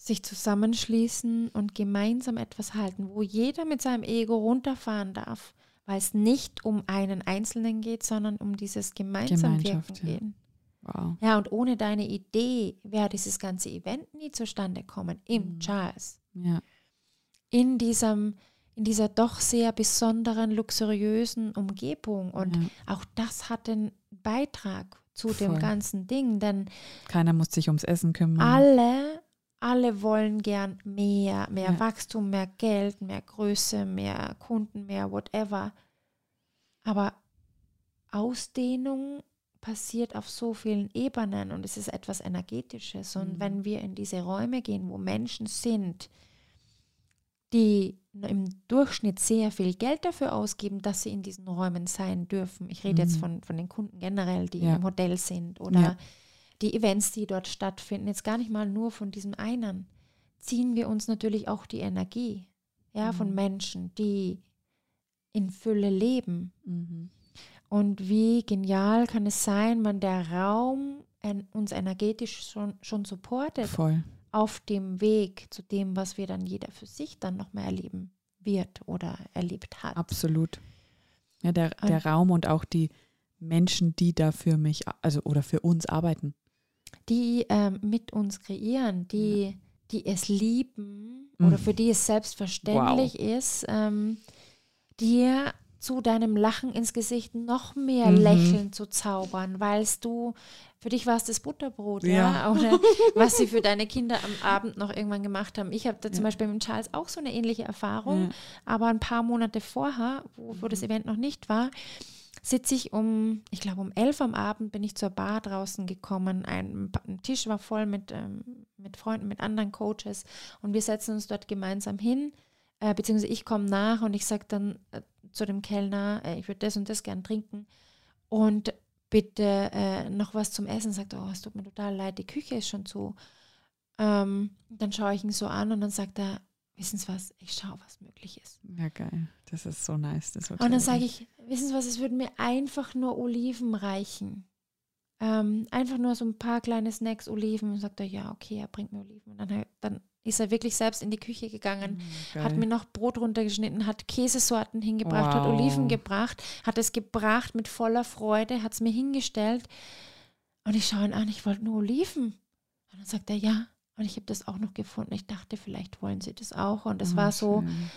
sich zusammenschließen und gemeinsam etwas halten, wo jeder mit seinem Ego runterfahren darf, weil es nicht um einen Einzelnen geht, sondern um dieses gemeinsam Wirken ja. geht. Wow. Ja, und ohne deine Idee wäre dieses ganze Event nie zustande kommen im mhm. Charles. Ja. In diesem, in dieser doch sehr besonderen, luxuriösen Umgebung. Und ja. auch das hat einen Beitrag zu Voll. dem ganzen Ding, denn keiner muss sich ums Essen kümmern. Alle alle wollen gern mehr, mehr ja. Wachstum, mehr Geld, mehr Größe, mehr Kunden, mehr whatever. Aber Ausdehnung passiert auf so vielen Ebenen und es ist etwas Energetisches. Und mhm. wenn wir in diese Räume gehen, wo Menschen sind, die im Durchschnitt sehr viel Geld dafür ausgeben, dass sie in diesen Räumen sein dürfen. Ich rede mhm. jetzt von, von den Kunden generell, die ja. im Hotel sind oder ja die Events, die dort stattfinden, jetzt gar nicht mal nur von diesem einen, ziehen wir uns natürlich auch die Energie ja, mhm. von Menschen, die in Fülle leben. Und wie genial kann es sein, wenn der Raum uns energetisch schon, schon supportet Voll. auf dem Weg zu dem, was wir dann jeder für sich dann nochmal erleben wird oder erlebt hat. Absolut. Ja, der, der Raum und auch die Menschen, die da für mich, also oder für uns arbeiten die ähm, mit uns kreieren, die, die es lieben mhm. oder für die es selbstverständlich wow. ist, ähm, dir zu deinem Lachen ins Gesicht noch mehr mhm. Lächeln zu zaubern, weil du, für dich war es das Butterbrot, ja. ja. *laughs* oder was sie für deine Kinder am *laughs* Abend noch irgendwann gemacht haben. Ich habe da zum Beispiel mit Charles auch so eine ähnliche Erfahrung, ja. aber ein paar Monate vorher, wo, wo das mhm. Event noch nicht war, sitze ich um, ich glaube um elf am Abend bin ich zur Bar draußen gekommen. Ein, ein Tisch war voll mit, ähm, mit Freunden, mit anderen Coaches und wir setzen uns dort gemeinsam hin, äh, beziehungsweise ich komme nach und ich sage dann äh, zu dem Kellner, äh, ich würde das und das gern trinken und bitte äh, noch was zum Essen. Sagt, oh, es tut mir total leid, die Küche ist schon zu. Ähm, dann schaue ich ihn so an und dann sagt er, wissen Sie was, ich schaue, was möglich ist. Ja, geil. Das ist so nice. Das und dann sage ich, wissen Sie was, es würden mir einfach nur Oliven reichen. Ähm, einfach nur so ein paar kleine Snacks, Oliven. Und sagt er, ja, okay, er bringt mir Oliven. Und dann, dann ist er wirklich selbst in die Küche gegangen, mhm, hat mir noch Brot runtergeschnitten, hat Käsesorten hingebracht, wow. hat Oliven gebracht, hat es gebracht mit voller Freude, hat es mir hingestellt. Und ich schaue ihn an, ich wollte nur Oliven. Und dann sagt er, ja. Und ich habe das auch noch gefunden. Ich dachte, vielleicht wollen sie das auch. Und es Oh, war so, schön.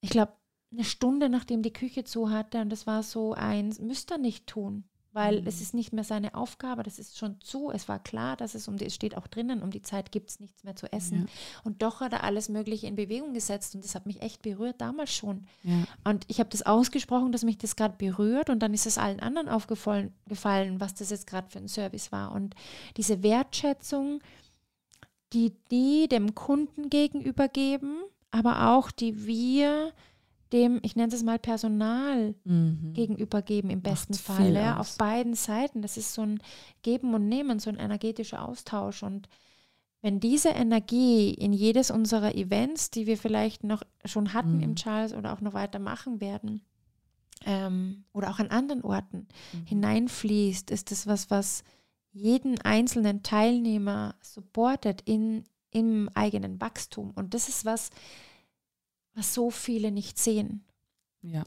ich glaube, eine Stunde nachdem die Küche zu hatte. Und das war so ein, müsste er nicht tun. Weil Mhm. es ist nicht mehr seine Aufgabe, das ist schon zu. Es war klar, dass es um die, es steht auch drinnen, um die Zeit gibt es nichts mehr zu essen. Ja. Und doch hat er alles Mögliche in Bewegung gesetzt und das hat mich echt berührt, damals schon. Ja. Und ich habe das ausgesprochen, dass mich das gerade berührt und dann ist es allen anderen aufgefallen, gefallen, was das jetzt gerade für ein Service war. Und diese Wertschätzung, die die dem Kunden gegenüber geben, aber auch die wir dem, ich nenne es mal Personal Mhm. gegenüber geben im besten Macht Fall, ja, auf beiden Seiten. Das ist so ein Geben und Nehmen, so ein energetischer Austausch. Und wenn diese Energie in jedes unserer Events, die wir vielleicht noch schon hatten Mhm. im Charles oder auch noch weiter machen werden, ähm, oder auch an anderen Orten Mhm. hineinfließt, ist das was, was jeden einzelnen Teilnehmer supportet in, im eigenen Wachstum. Und das ist was, was so viele nicht sehen Ja.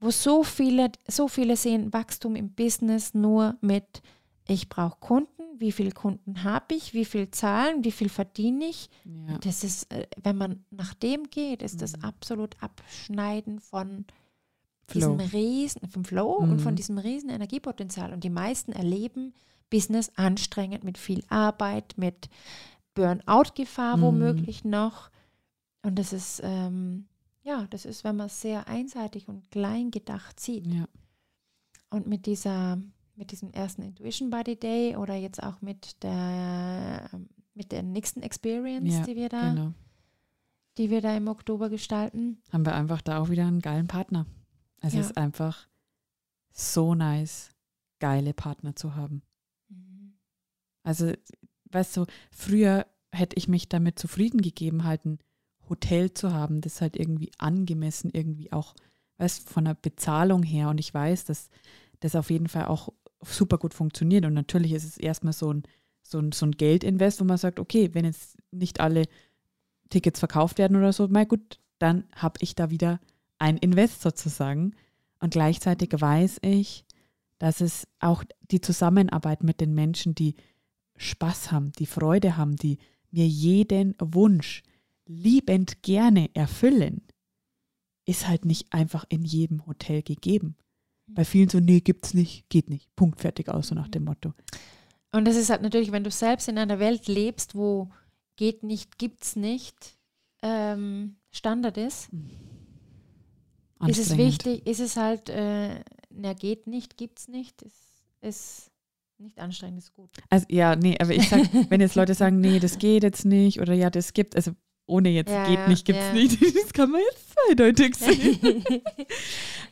wo so viele, so viele sehen Wachstum im Business nur mit, ich brauche Kunden, wie viele Kunden habe ich, wie viel zahlen, wie viel verdiene ich. Ja. Das ist, äh, wenn man nach dem geht, ist das Mhm. absolut Abschneiden von Flow. diesem riesen, vom Flow und von Mhm. diesem riesen Energiepotenzial. Und die meisten erleben Business anstrengend mit viel Arbeit, mit Burnout-Gefahr Mhm. womöglich noch. Und das ist, ähm, ja, das ist, wenn man es sehr einseitig und klein gedacht sieht. Ja. Und mit dieser, mit diesem ersten Intuition Body Day oder jetzt auch mit der, mit der nächsten Experience, Ja, die wir da, Genau. die wir da im Oktober gestalten. Haben wir einfach da auch wieder einen geilen Partner. Es Ja. ist einfach so nice, geile Partner zu haben. Also, weißt du, früher hätte ich mich damit zufrieden gegeben, halt ein Hotel zu haben, das halt irgendwie angemessen irgendwie auch, weißt von der Bezahlung her. Und ich weiß, dass das auf jeden Fall auch super gut funktioniert. Und natürlich ist es erstmal so ein, so ein, so ein Geldinvest, wo man sagt, okay, wenn jetzt nicht alle Tickets verkauft werden oder so, mal gut, dann habe ich da wieder ein Invest sozusagen. Und gleichzeitig weiß ich, dass es auch die Zusammenarbeit mit den Menschen, die Spaß haben, die Freude haben, die mir jeden Wunsch liebend gerne erfüllen, ist halt nicht einfach in jedem Hotel gegeben. Bei vielen so, nee, gibt's nicht, geht nicht. Punkt, fertig aus, so nach dem Motto. Und das ist halt natürlich, wenn du selbst in einer Welt lebst, wo geht nicht, gibt's nicht, ähm, Standard ist, ist es wichtig, ist es halt, äh, na geht nicht, gibt's nicht, ist, ist nicht anstrengend, ist gut. Also ja, nee, aber ich sag, wenn jetzt Leute sagen, nee, das geht jetzt nicht oder ja, das gibt, also ohne jetzt Ja, geht nicht, gibt's ja. nicht, *laughs* das kann man jetzt zweideutig *laughs* sehen.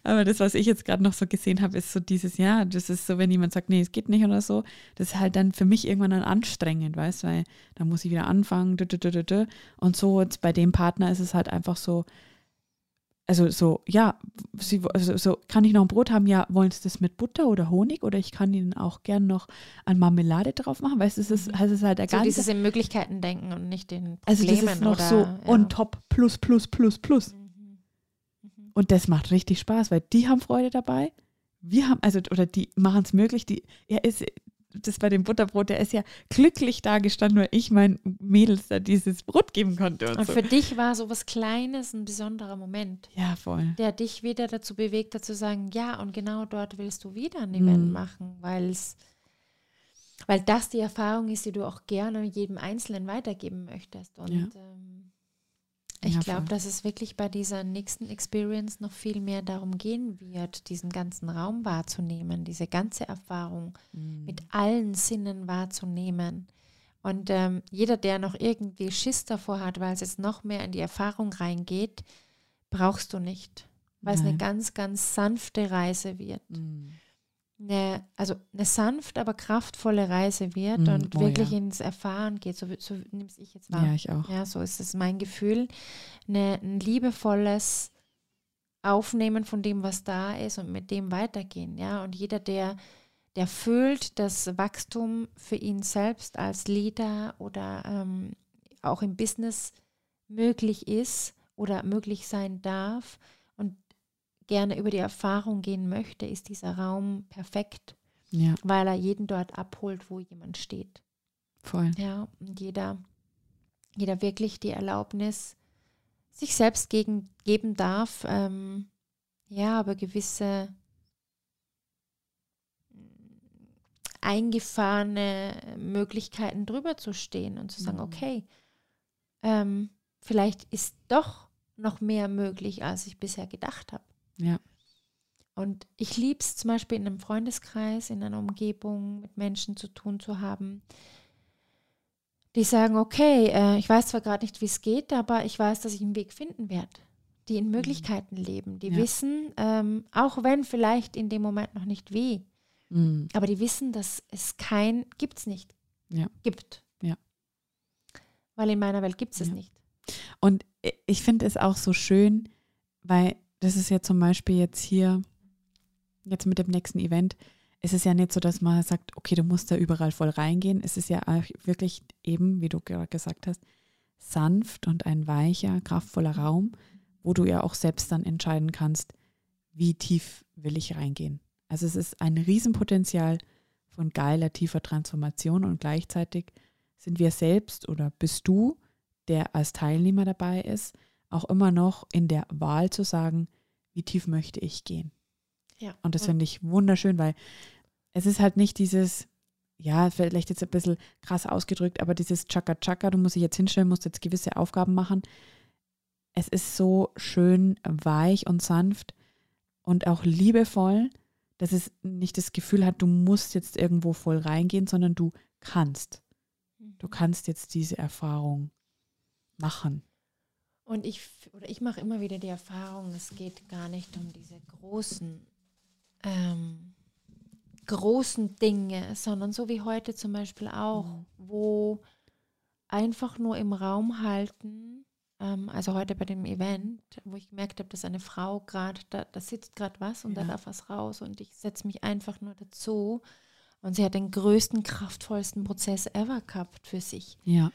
aber das, was ich jetzt gerade noch so gesehen habe, ist so dieses, ja, das ist so, wenn jemand sagt, nee, es geht nicht oder so, das ist halt dann für mich irgendwann dann anstrengend, weißt, weil dann muss ich wieder anfangen, und so jetzt bei dem Partner ist es halt einfach so, also so, ja, sie, also so, kann ich noch ein Brot haben? Ja, wollen Sie das mit Butter oder Honig? Oder ich kann Ihnen auch gern noch an Marmelade drauf machen. Weißt du, es ist, Mhm. es ist halt der so ganze. dieses in Möglichkeiten denken und nicht in also Problemen das ist noch oder, so ja. on top, plus, plus, plus, plus. Mhm. Mhm. Und das macht richtig Spaß, weil die haben Freude dabei. Wir haben, also, oder die machen es möglich. Die, er ist, das bei dem Butterbrot, der ist ja glücklich da gestanden, weil ich meinen Mädels da dieses Brot geben konnte und, Und so. für dich war so was Kleines ein besonderer Moment, Ja, voll. der dich wieder dazu bewegt hat zu sagen, ja, und genau dort willst du wieder ein Event Mhm. machen, weil es weil das die Erfahrung ist, die du auch gerne jedem Einzelnen weitergeben möchtest. Und Ja. ähm, ich Ja, glaube, dass es wirklich bei dieser nächsten Experience noch viel mehr darum gehen wird, diesen ganzen Raum wahrzunehmen, diese ganze Erfahrung Mhm. mit allen Sinnen wahrzunehmen. Und ähm, jeder, der noch irgendwie Schiss davor hat, weil es jetzt noch mehr in die Erfahrung reingeht, brauchst du nicht. Weil es eine Nein. ganz, ganz sanfte Reise wird. Mhm. Eine, also eine sanft, aber kraftvolle Reise wird Mm, und oh wirklich ja. ins Erfahren geht. So, so nehme ich jetzt wahr. Ja, ich auch. Ja, so ist es mein Gefühl. Eine, ein liebevolles Aufnehmen von dem, was da ist und mit dem weitergehen. Ja, und jeder, der, der fühlt, dass Wachstum für ihn selbst als Leader oder ähm, auch im Business möglich ist oder möglich sein darf gerne über die Erfahrung gehen möchte, ist dieser Raum perfekt. Ja, weil er jeden dort abholt, wo jemand steht. voll. Ja, und jeder, jeder wirklich die Erlaubnis sich selbst gegen, geben darf, ähm, ja, aber gewisse eingefahrene Möglichkeiten drüber zu stehen und zu sagen, Mhm. okay, ähm, vielleicht ist doch noch mehr möglich, als ich bisher gedacht habe. Ja. Und ich liebe es zum Beispiel in einem Freundeskreis, in einer Umgebung mit Menschen zu tun zu haben, die sagen, okay, äh, ich weiß zwar gerade nicht, wie es geht, aber ich weiß, dass ich einen Weg finden werde. Die in Möglichkeiten leben, die Ja. wissen, ähm, auch wenn vielleicht in dem Moment noch nicht weh, Mhm. aber die wissen, dass es kein, gibt es nicht, Ja. gibt. Ja. Weil in meiner Welt gibt es es Ja. nicht. Und ich finde es auch so schön, weil das ist ja zum Beispiel jetzt hier, jetzt mit dem nächsten Event, es ist ja nicht so, dass man sagt, okay, du musst da überall voll reingehen. Es ist ja wirklich eben, wie du gerade gesagt hast, sanft und ein weicher, kraftvoller Raum, wo du ja auch selbst dann entscheiden kannst, wie tief will ich reingehen. Also es ist ein Riesenpotenzial von geiler, tiefer Transformation und gleichzeitig sind wir selbst oder bist du, der als Teilnehmer dabei ist, auch immer noch in der Wahl zu sagen, wie tief möchte ich gehen. Ja. Und das finde ich wunderschön, weil es ist halt nicht dieses, ja, vielleicht jetzt ein bisschen krass ausgedrückt, aber dieses Chaka-Chaka, du musst dich jetzt hinstellen, musst jetzt gewisse Aufgaben machen. Es ist so schön weich und sanft und auch liebevoll, dass es nicht das Gefühl hat, du musst jetzt irgendwo voll reingehen, sondern du kannst. Du kannst jetzt diese Erfahrung machen. Und ich, oder ich mache immer wieder die Erfahrung, es geht gar nicht um diese großen, ähm, großen Dinge, sondern so wie heute zum Beispiel auch, Mhm. wo einfach nur im Raum halten, ähm, also heute bei dem Event, wo ich gemerkt habe, dass eine Frau gerade, da, da sitzt gerade was und da Ja. darf was raus und ich setze mich einfach nur dazu und sie hat den größten, kraftvollsten Prozess ever gehabt für sich. Ja,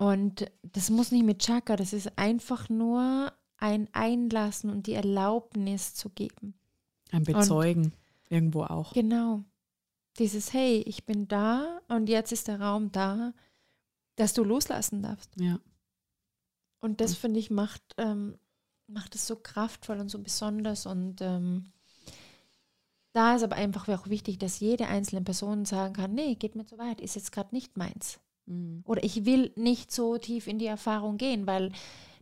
Und das muss nicht mit Chakra, das ist einfach nur ein Einlassen und die Erlaubnis zu geben. ein Bezeugen irgendwo auch. Genau. Dieses, hey, ich bin da und jetzt ist der Raum da, dass du loslassen darfst. Ja, Und das, finde ich, macht, ähm, macht es so kraftvoll und so besonders. Und ähm, da ist aber einfach auch wichtig, dass jede einzelne Person sagen kann, nee, geht mir zu weit, ist jetzt gerade nicht meins. Mhm. Oder ich will nicht so tief in die Erfahrung gehen, weil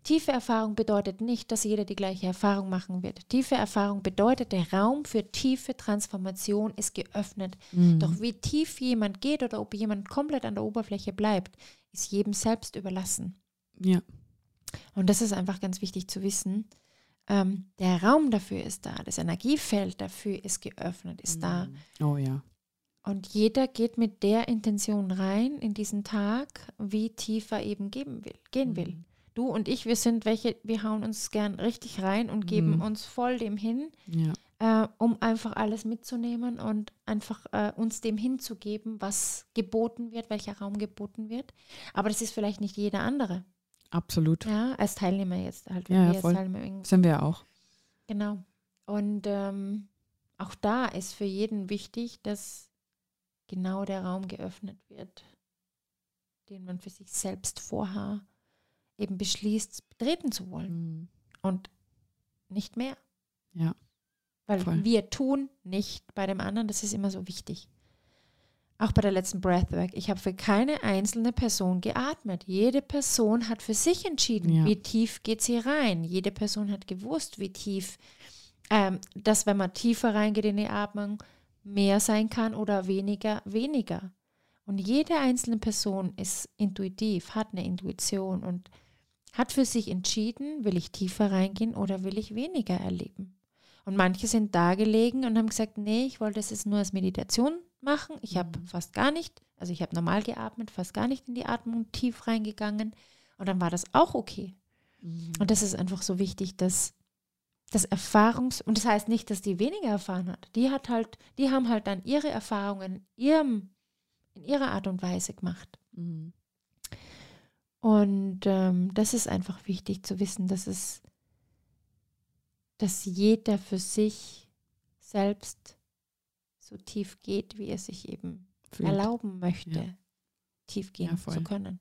tiefe Erfahrung bedeutet nicht, dass jeder die gleiche Erfahrung machen wird. Tiefe Erfahrung bedeutet, der Raum für tiefe Transformation ist geöffnet. Mhm. Doch wie tief jemand geht oder ob jemand komplett an der Oberfläche bleibt, ist jedem selbst überlassen. ja, Und das ist einfach ganz wichtig zu wissen. Ähm, der Raum dafür ist da, das Energiefeld dafür ist geöffnet, ist da. Oh ja. Und jeder geht mit der Intention rein in diesen Tag, wie tiefer eben geben will, gehen will. Mhm. Du und ich, wir sind welche, wir hauen uns gern richtig rein und geben Mhm. uns voll dem hin, Ja, äh, um einfach alles mitzunehmen und einfach äh, uns dem hinzugeben, was geboten wird, welcher Raum geboten wird. Aber das ist vielleicht nicht jeder andere. absolut. Ja, als Teilnehmer jetzt halt. Ja, wir voll. Sind wir auch. Genau. Und ähm, auch da ist für jeden wichtig, dass genau der Raum geöffnet wird, den man für sich selbst vorher eben beschließt, betreten zu wollen. Mhm. Und nicht mehr. Ja, Weil voll. wir tun nicht bei dem anderen, das ist immer so wichtig. Auch bei der letzten Breathwork. Ich habe für keine einzelne Person geatmet. Jede Person hat für sich entschieden, Ja. wie tief geht sie rein. Jede Person hat gewusst, wie tief, ähm, dass wenn man tiefer reingeht in die Atmung, mehr sein kann oder weniger, weniger. Und jede einzelne Person ist intuitiv, hat eine Intuition und hat für sich entschieden, will ich tiefer reingehen oder will ich weniger erleben. Und manche sind da gelegen und haben gesagt, nee, ich wollte es jetzt nur als Meditation machen. Ich habe Mhm. fast gar nicht, also ich habe normal geatmet, fast gar nicht in die Atmung tief reingegangen. Und dann war das auch okay. Mhm. Und das ist einfach so wichtig, dass das Erfahrungs- und das heißt nicht, dass die weniger erfahren hat. Die hat halt, die haben halt dann ihre Erfahrungen in ihrem, in ihrer Art und Weise gemacht. Mhm. Und ähm, das ist einfach wichtig zu wissen, dass es, dass jeder für sich selbst so tief geht, wie er sich eben Fühlt. erlauben möchte, Ja. tief gehen Ja, zu können.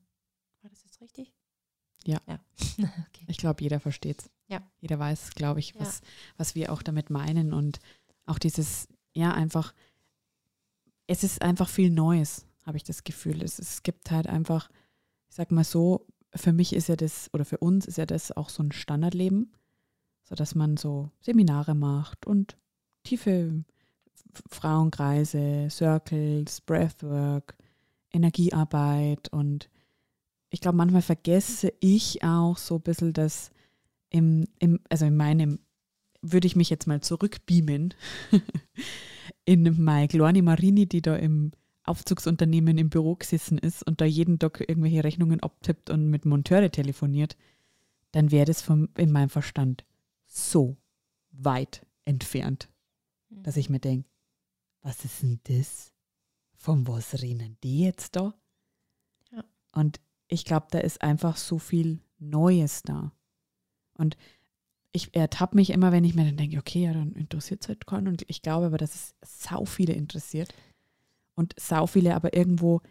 War das jetzt richtig? Ja. ja. *laughs* okay. Ich glaube, jeder versteht es. Ja. Jeder weiß, glaube ich, Ja. was, was wir auch damit meinen. Und auch dieses, ja, einfach, es ist einfach viel Neues, habe ich das Gefühl. Es, es gibt halt einfach, ich sag mal so, für mich ist ja das, oder für uns ist ja das auch so ein Standardleben, so dass man so Seminare macht und tiefe Frauenkreise, Circles, Breathwork, Energiearbeit und ich glaube, manchmal vergesse ich auch so ein bisschen das im, im also in meinem, würde ich mich jetzt mal zurückbeamen *laughs* in meine Glorni Marini, die da im Aufzugsunternehmen im Büro gesessen ist und da jeden Tag irgendwelche Rechnungen abtippt und mit Monteure telefoniert, dann wäre das vom, in meinem Verstand so weit entfernt, dass ich mir denke, was ist denn das? Von was reden die jetzt da? Ja. Und ich glaube, da ist einfach so viel Neues da. Und ich ertappe mich immer, wenn ich mir dann denke, okay, ja, dann interessiert es halt keinen. Und ich glaube aber, dass es sau viele interessiert. Und sau viele aber irgendwo,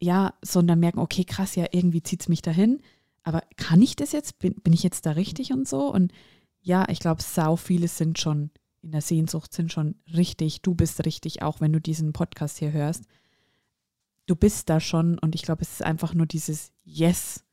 ja, sondern merken, okay, krass, ja, irgendwie zieht es mich dahin. Aber kann ich das jetzt? Bin, bin ich jetzt da richtig und so? Und ja, ich glaube, sau viele sind schon in der Sehnsucht, sind schon richtig. Du bist richtig, auch wenn du diesen Podcast hier hörst. Du bist da schon und ich glaube, es ist einfach nur dieses Yes,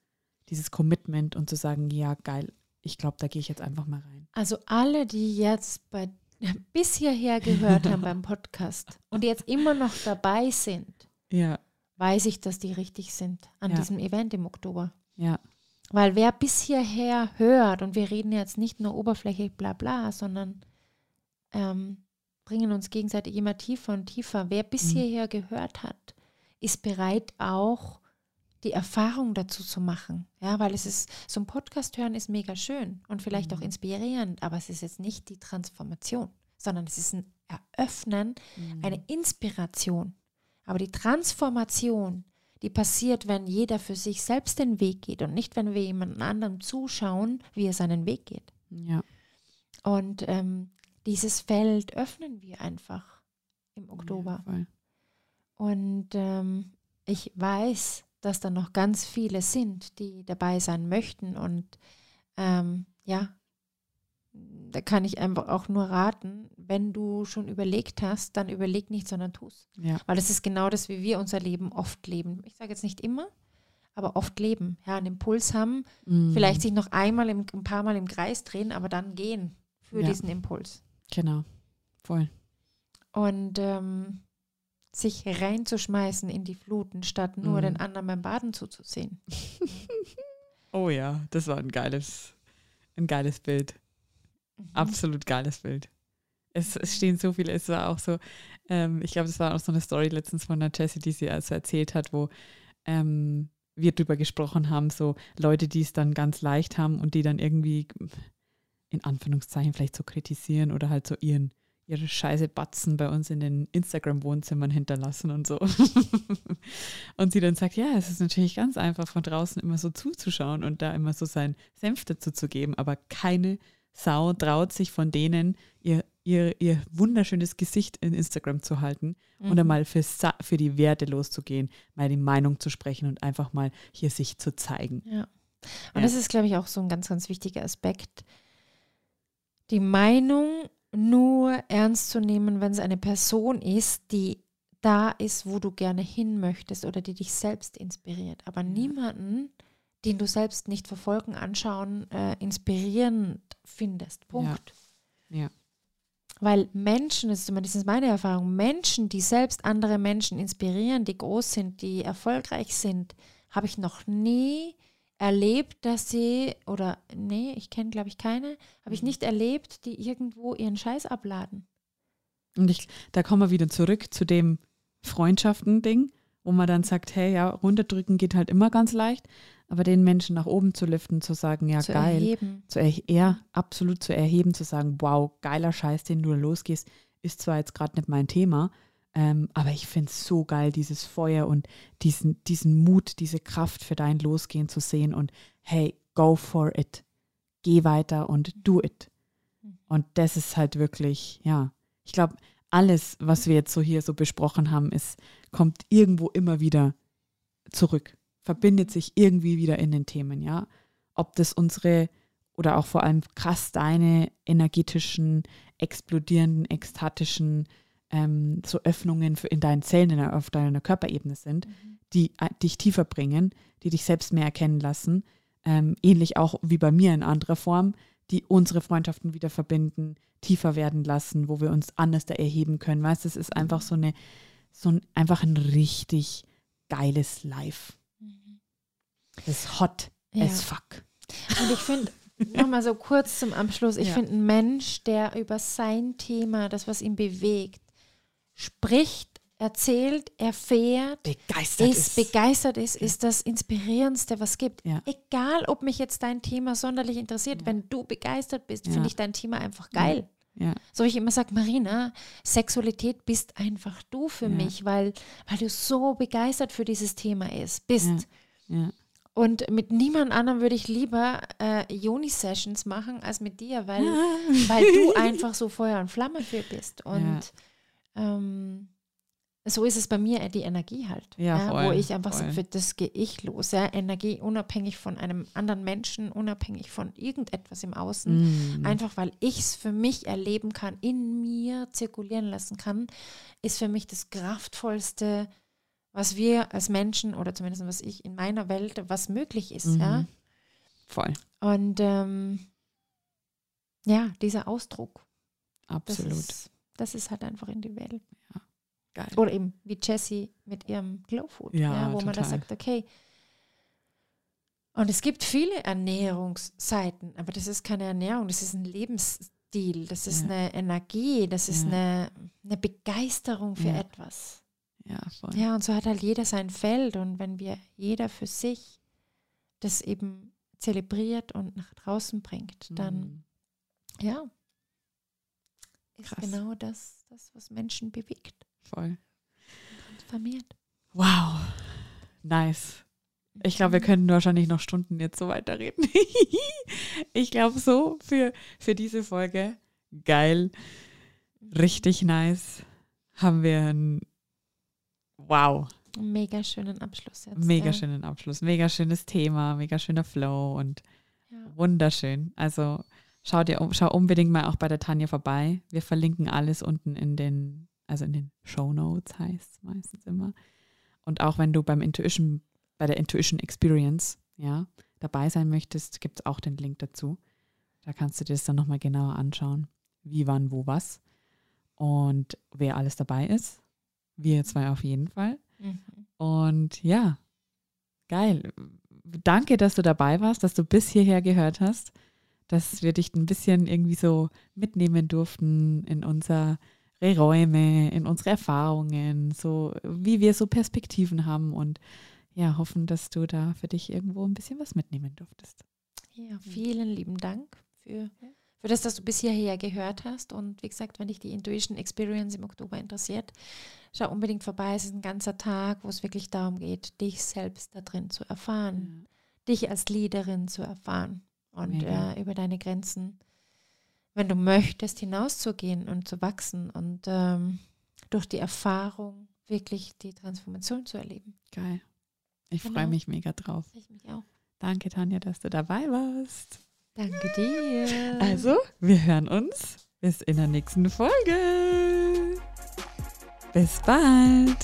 dieses Commitment und zu sagen, ja, geil, ich glaube, da gehe ich jetzt einfach mal rein. Also alle, die jetzt bei, *laughs* bis hierher gehört haben beim Podcast und jetzt immer noch dabei sind, Ja, weiß ich, dass die richtig sind an Ja. diesem Event im Oktober. ja, Weil wer bis hierher hört, und wir reden jetzt nicht nur oberflächlich bla bla, sondern ähm, bringen uns gegenseitig immer tiefer und tiefer. Wer bis Mhm. hierher gehört hat, ist bereit auch die Erfahrung dazu zu machen. Ja, weil es ist, so ein Podcast hören ist mega schön und vielleicht auch Mhm. inspirierend, aber es ist jetzt nicht die Transformation, sondern es ist ein Eröffnen, eine Inspiration. Aber die Transformation, die passiert, wenn jeder für sich selbst den Weg geht und nicht, wenn wir jemand anderem zuschauen, wie er seinen Weg geht. ja, Und ähm, dieses Feld öffnen wir einfach im Oktober. Ja. Und ähm, ich weiß, dass da noch ganz viele sind, die dabei sein möchten. Und ähm, ja, da kann ich einfach auch nur raten, wenn du schon überlegt hast, dann überleg nicht, sondern tu's. ja, Weil das ist genau das, wie wir unser Leben oft leben. Ich sage jetzt nicht immer, aber oft leben. Ja, einen Impuls haben, Mhm. vielleicht sich noch einmal, im, ein paar Mal im Kreis drehen, aber dann gehen für Ja. diesen Impuls. Genau, voll. Und ähm, sich reinzuschmeißen in die Fluten, statt nur Mhm. den anderen beim Baden zuzusehen. *laughs* Oh ja, das war ein geiles, ein geiles Bild. Mhm. Absolut geiles Bild. Es, es stehen so viele, es war auch so, ähm, ich glaube, das war auch so eine Story letztens von der Jessie, die sie also erzählt hat, wo ähm, wir drüber gesprochen haben, so Leute, die es dann ganz leicht haben und die dann irgendwie in Anführungszeichen vielleicht so kritisieren oder halt so ihren ihre scheiße Batzen bei uns in den Instagram-Wohnzimmern hinterlassen und so. *laughs* und sie dann sagt, ja, es ist natürlich ganz einfach, von draußen immer so zuzuschauen und da immer so sein Senf dazu zu geben, aber keine Sau traut sich von denen, ihr, ihr, ihr wunderschönes Gesicht in Instagram zu halten und Mhm. einmal für, für die Werte loszugehen, mal die Meinung zu sprechen und einfach mal hier sich zu zeigen. Ja. Und Ja. das ist, glaube ich, auch so ein ganz, ganz wichtiger Aspekt. Die Meinung nur ernst zu nehmen, wenn es eine Person ist, die da ist, wo du gerne hin möchtest oder die dich selbst inspiriert. Aber niemanden, den du selbst nicht verfolgen, anschauen, äh, inspirierend findest. Punkt. Ja. Weil Menschen, das ist zumindest meine Erfahrung, Menschen, die selbst andere Menschen inspirieren, die groß sind, die erfolgreich sind, habe ich noch nie erlebt, dass sie, oder nee, ich kenne glaube ich keine, habe ich Mhm. nicht erlebt, die irgendwo ihren Scheiß abladen. Und ich, da kommen wir wieder zurück zu dem Freundschaften-Ding, wo man dann sagt, hey, ja, runterdrücken geht halt immer ganz leicht, aber den Menschen nach oben zu liften, zu sagen, ja, zu geil, erheben. zu er, ja, absolut zu erheben, zu sagen, wow, geiler Scheiß, den du losgehst, ist zwar jetzt gerade nicht mein Thema, ähm, aber ich finde es so geil, dieses Feuer und diesen, diesen Mut, diese Kraft für dein Losgehen zu sehen und hey, go for it. Geh weiter und do it. Mhm. Und das ist halt wirklich, ja, ich glaube, alles, was wir jetzt so hier so besprochen haben, ist, kommt irgendwo immer wieder zurück, verbindet sich irgendwie wieder in den Themen, ja. Ob das unsere oder auch vor allem krass deine energetischen, explodierenden, ekstatischen ähm, so Öffnungen in deinen Zellen, auf deiner Körperebene sind, mhm. die äh, dich tiefer bringen, die dich selbst mehr erkennen lassen. Ähm, ähnlich auch wie bei mir in anderer Form, die unsere Freundschaften wieder verbinden, tiefer werden lassen, wo wir uns anders da erheben können. Weißt du, es ist einfach so eine, so ein, einfach ein richtig geiles Life. Mhm. Das ist hot ja. as fuck. Und ich finde, nochmal so kurz zum Abschluss, ich ja. finde, ein Mensch, der über sein Thema, das, was ihn bewegt, spricht, erzählt, erfährt, begeistert ist, ist. begeistert ist, ist das Inspirierendste, was es gibt. Ja. Egal, ob mich jetzt dein Thema sonderlich interessiert, ja. wenn du begeistert bist, finde ich dein Thema einfach geil. Ja. So ich immer sage, Marina, Sexualität bist einfach du für mich, weil, weil du so begeistert für dieses Thema ist, bist. Und mit niemand anderem würde ich lieber äh, Joni-Sessions machen als mit dir, weil, weil du *laughs* einfach so Feuer und Flamme für bist. Und ähm, so ist es bei mir äh, die Energie halt. Ja, ja wo ich einfach voll. so, für das gehe ich los. Ja? Energie unabhängig von einem anderen Menschen, unabhängig von irgendetwas im Außen. Mm. Einfach weil ich es für mich erleben kann, in mir zirkulieren lassen kann, ist für mich das kraftvollste, was wir als Menschen oder zumindest was ich in meiner Welt, was möglich ist. Mm. Ja? Voll. Und ähm, ja, dieser Ausdruck. Absolut. Das ist, das ist halt einfach in die Welt. Ja. Geil. Oder eben wie Jessie mit ihrem Glow Food, ja, ja, wo total. man da sagt, okay. Und es gibt viele Ernährungsseiten, aber das ist keine Ernährung, das ist ein Lebensstil, das ist ja. eine Energie, das ist eine, eine Begeisterung für etwas. Ja, voll. Ja, und so hat halt jeder sein Feld und wenn wir jeder für sich das eben zelebriert und nach draußen bringt, dann mhm. ja, ist Krass. genau das, das, was Menschen bewegt. Voll. Transformiert. Wow. Nice. Ich glaube, wir können wahrscheinlich noch Stunden jetzt so weiterreden. *laughs* ich glaube so für, für diese Folge. Geil. Richtig nice. Haben wir ein Wow. Mega schönen Abschluss jetzt. Mega ja. schönen Abschluss. Mega schönes Thema, mega schöner Flow und ja. wunderschön. Also schau dir schau unbedingt mal auch bei der Tanja vorbei. Wir verlinken alles unten in den also in den Show Notes heißt es meistens immer. Und auch wenn du beim Intuition, bei der Intuition Experience, ja, dabei sein möchtest, gibt es auch den Link dazu. Da kannst du dir das dann nochmal genauer anschauen, wie, wann, wo, was und wer alles dabei ist. Wir zwei auf jeden Fall. Mhm. Und ja, geil. Danke, dass du dabei warst, dass du bis hierher gehört hast, dass wir dich ein bisschen irgendwie so mitnehmen durften in unser Räume, in unsere Erfahrungen, so wie wir so Perspektiven haben und ja, hoffen, dass du da für dich irgendwo ein bisschen was mitnehmen durftest. Ja, vielen lieben Dank für, für das, dass du bis hierher gehört hast. Und wie gesagt, wenn dich die Intuition Experience im Oktober interessiert, schau unbedingt vorbei. Es ist ein ganzer Tag, wo es wirklich darum geht, dich selbst da drin zu erfahren, ja. dich als Leaderin zu erfahren und äh, über deine Grenzen wenn du möchtest, hinauszugehen und zu wachsen und ähm, durch die Erfahrung wirklich die Transformation zu erleben. Geil. Ich genau. freue mich mega drauf. Ich mich auch. Danke, Tanja, dass du dabei warst. Danke dir. Also, wir hören uns bis in der nächsten Folge. Bis bald.